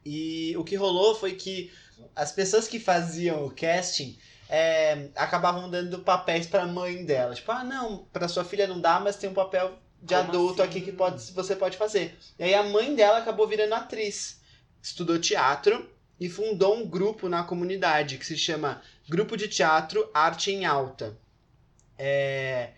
E o que rolou foi que as pessoas que faziam o casting é, acabavam dando papéis pra mãe dela. Tipo, ah, não, pra sua filha não dá, mas tem um papel de Como adulto assim? aqui que pode, você pode fazer. E aí a mãe dela acabou virando atriz. Estudou teatro e fundou um grupo na comunidade que se chama Grupo de Teatro Arte em Alta. É,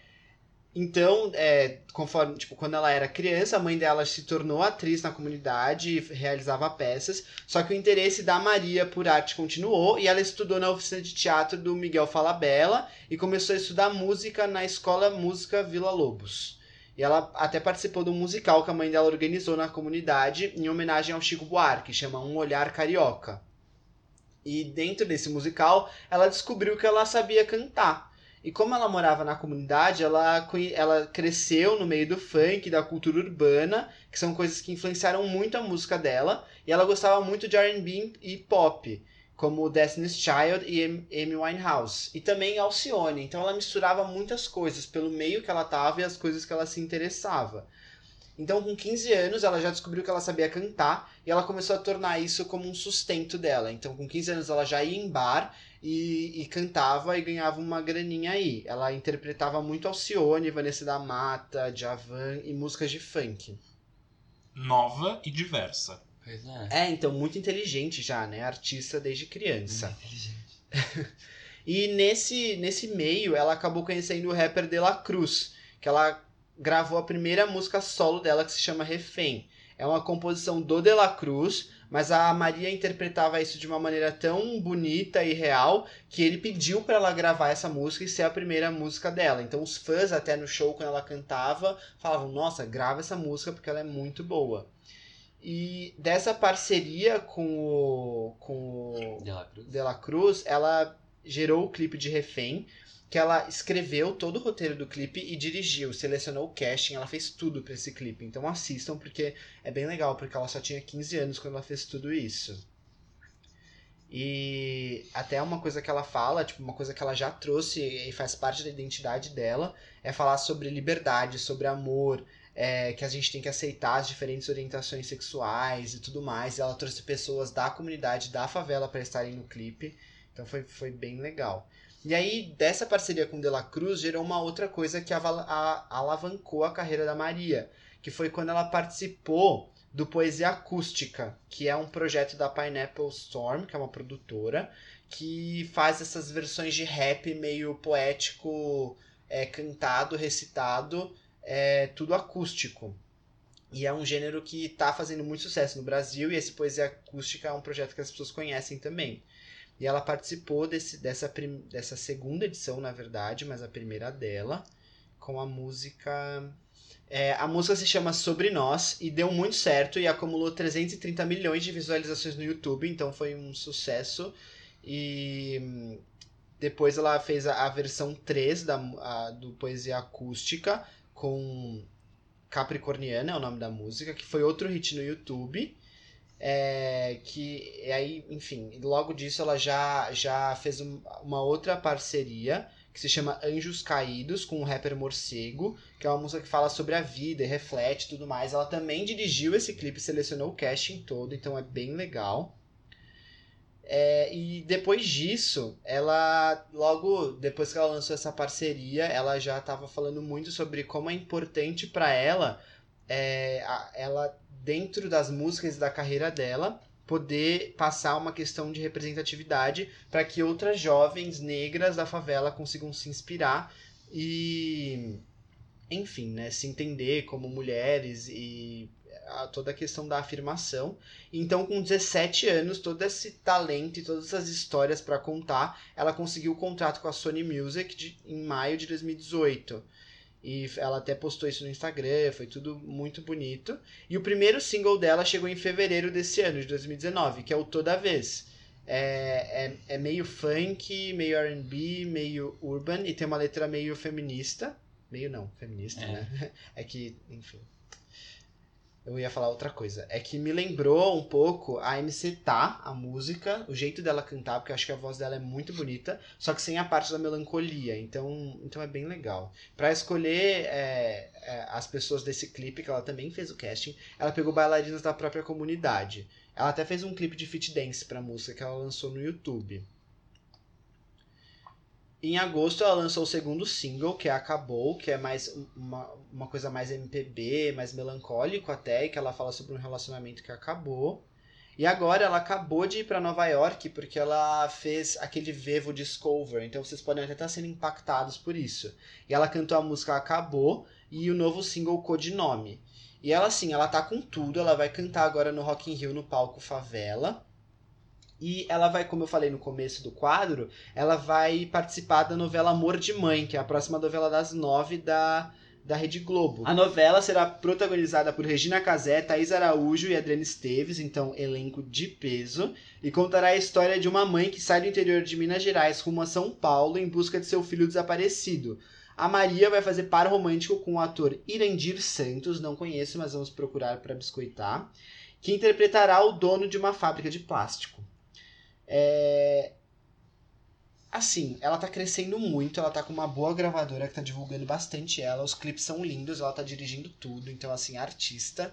Então, é, conforme, tipo, quando ela era criança, a mãe dela se tornou atriz na comunidade e realizava peças. Só que o interesse da Maria por arte continuou e ela estudou na oficina de teatro do Miguel Falabella e começou a estudar música na Escola Música Vila Lobos. E ela até participou de um musical que a mãe dela organizou na comunidade em homenagem ao Chico Buarque, chama Um Olhar Carioca. E dentro desse musical, ela descobriu que ela sabia cantar. E como ela morava na comunidade, ela, ela cresceu no meio do funk, da cultura urbana, que são coisas que influenciaram muito a música dela. E ela gostava muito de R&B e pop, como Destiny's Child e Am- Amy Winehouse. E também Alcione. Então ela misturava muitas coisas pelo meio que ela tava e as coisas que ela se interessava. Então, com 15 anos, ela já descobriu que ela sabia cantar e ela começou a tornar isso como um sustento dela. Então, com 15 anos, ela já ia em bar e, e cantava e ganhava uma graninha aí. Ela interpretava muito Alcione, Vanessa da Mata, Javan e músicas de funk. Nova e diversa. Pois é. É, então, muito inteligente já, né? Artista desde criança. E nesse, nesse meio, ela acabou conhecendo o rapper De La Cruz, que ela gravou a primeira música solo dela, que se chama Refém. É uma composição do De La Cruz, mas a Maria interpretava isso de uma maneira tão bonita e real que ele pediu para ela gravar essa música e ser a primeira música dela. Então os fãs até no show quando ela cantava falavam: "Nossa, grava essa música porque ela é muito boa". E dessa parceria com o com o De La Cruz. de La Cruz, ela gerou o clipe de Refém, que ela escreveu todo o roteiro do clipe e dirigiu, selecionou o casting, ela fez tudo pra esse clipe. Então assistam porque é bem legal, porque ela só tinha 15 anos quando ela fez tudo isso. E até uma coisa que ela fala, tipo, uma coisa que ela já trouxe e faz parte da identidade dela, é falar sobre liberdade, sobre amor, é, que a gente tem que aceitar as diferentes orientações sexuais e tudo mais. E ela trouxe pessoas da comunidade, da favela, para estarem no clipe. Então foi, foi bem legal. E aí, dessa parceria com De La Cruz, gerou uma outra coisa que a- alavancou a carreira da Maria, que foi quando ela participou do Poesia Acústica, que é um projeto da Pineapple Storm, que é uma produtora, que faz essas versões de rap meio poético, é, cantado, recitado, é, tudo acústico. E é um gênero que tá fazendo muito sucesso no Brasil, e esse Poesia Acústica é um projeto que as pessoas conhecem também. E ela participou desse, dessa, prim- dessa segunda edição, na verdade, mas a primeira dela, com a música. é, a música se chama Sobre Nós e deu muito certo e acumulou 330 milhões de visualizações no YouTube, então foi um sucesso. E, depois ela fez a, a versão 3 da, a- do Poesia Acústica com Capricorniana, é o nome da música, que foi outro hit no YouTube. É, que aí, enfim, logo disso ela já, já fez um- uma outra parceria que se chama Anjos Caídos com o rapper Morcego, que é uma música que fala sobre a vida e reflete tudo mais. Ela também dirigiu esse clipe, selecionou o casting todo, então é bem legal. É, e depois disso, ela logo depois que ela lançou essa parceria, ela já estava falando muito sobre como é importante para ela, é, a- ela dentro das músicas da carreira dela poder passar uma questão de representatividade para que outras jovens negras da favela consigam se inspirar e enfim, né, se entender como mulheres e a- toda a questão da afirmação. Então, com 17 anos, todo esse talento e todas essas histórias para contar, ela conseguiu o contrato com a Sony Music de- em maio de 2018. E ela até postou isso no Instagram, foi tudo muito bonito. E o primeiro single dela chegou em fevereiro desse ano, de 2019, que é o Toda Vez. É, é, é meio funk, meio RB, meio urban, e tem uma letra meio feminista. Meio não, feminista, É. né? É que, enfim. Eu ia falar outra coisa. É que me lembrou um pouco a MC Tá, a música, o jeito dela cantar, porque eu acho que a voz dela é muito bonita, só que sem a parte da melancolia. Então, então é bem legal. Pra escolher é, é, as pessoas desse clipe, que ela também fez o casting, ela pegou bailarinas da própria comunidade. Ela até fez um clipe de fit dance pra música que ela lançou no YouTube. Em agosto ela lançou o segundo single, que é Acabou, que é mais uma, uma coisa mais MPB, mais melancólico até, e que ela fala sobre um relacionamento que acabou. E agora ela acabou de ir pra Nova York porque ela fez aquele Vevo Discover, então vocês podem até estar sendo impactados por isso. E ela cantou a música Acabou e o novo single Codinome. E ela assim, ela tá com tudo, ela vai cantar agora no Rock in Rio no palco Favela. E ela vai, como eu falei no começo do quadro, ela vai participar da novela Amor de Mãe, que é a próxima novela das nove da, da Rede Globo. A novela será protagonizada por Regina Casé, Thaís Araújo e Adriana Esteves, então elenco de peso, e contará a história de uma mãe que sai do interior de Minas Gerais rumo a São Paulo em busca de seu filho desaparecido. A Maria vai fazer par romântico com o ator Irandir Santos, não conheço, mas vamos procurar para biscoitar, que interpretará o dono de uma fábrica de plástico. É... Assim, ela tá crescendo muito, ela tá com uma boa gravadora que tá divulgando bastante ela, os clipes são lindos, ela tá dirigindo tudo, então assim, artista,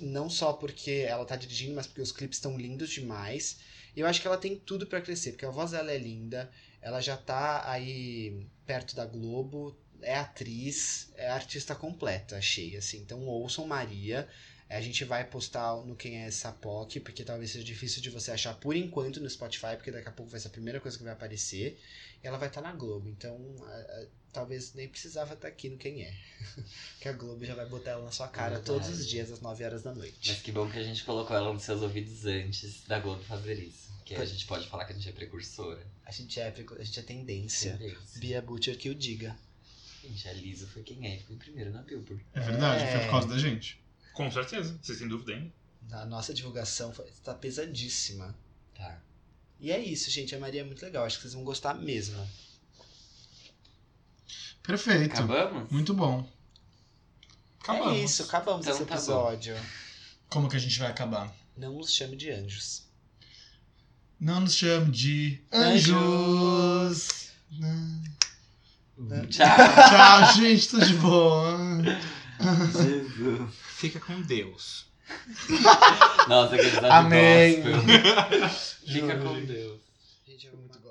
não só porque ela tá dirigindo, mas porque os clipes estão lindos demais. Eu acho que ela tem tudo pra crescer, porque a voz dela é linda, ela já tá aí perto da Globo, é atriz, é artista completa, achei, assim. Então ouçam Maria, a gente vai postar no Quem é essa POC, porque talvez seja difícil de você achar por enquanto no Spotify, porque daqui a pouco vai ser a primeira coisa que vai aparecer. E ela vai estar na Globo, então a- a- talvez nem precisava estar aqui no Quem é. que a Globo já vai botar ela na sua cara Verdade. todos os dias às 9 horas da noite. Mas que bom que a gente colocou ela nos seus ouvidos antes da Globo fazer isso. Que aí a gente pode falar que a gente é precursora. A gente é, a gente é tendência. Tendência. Bia Butcher que o diga. Gente, a Lisa foi quem é, ficou em primeiro na Billboard. É verdade, É. foi por causa da gente. Com certeza. Vocês têm dúvida ainda? A nossa divulgação foi- tá pesadíssima. Tá. E é isso, gente. A Maria é muito legal. Acho que vocês vão gostar mesmo. Perfeito. Acabamos? Muito bom. Acabamos. É isso, acabamos Então esse tá bom. episódio. Como que a gente vai acabar? Não nos chame de anjos. Não nos chame de Anjos. anjos. Não. Tchau. Tchau, gente, tudo de boa. Jesus. Fica com Deus. Nossa, que episódio Amém. gospel. Fica com Deus. Gente, é muito gosto.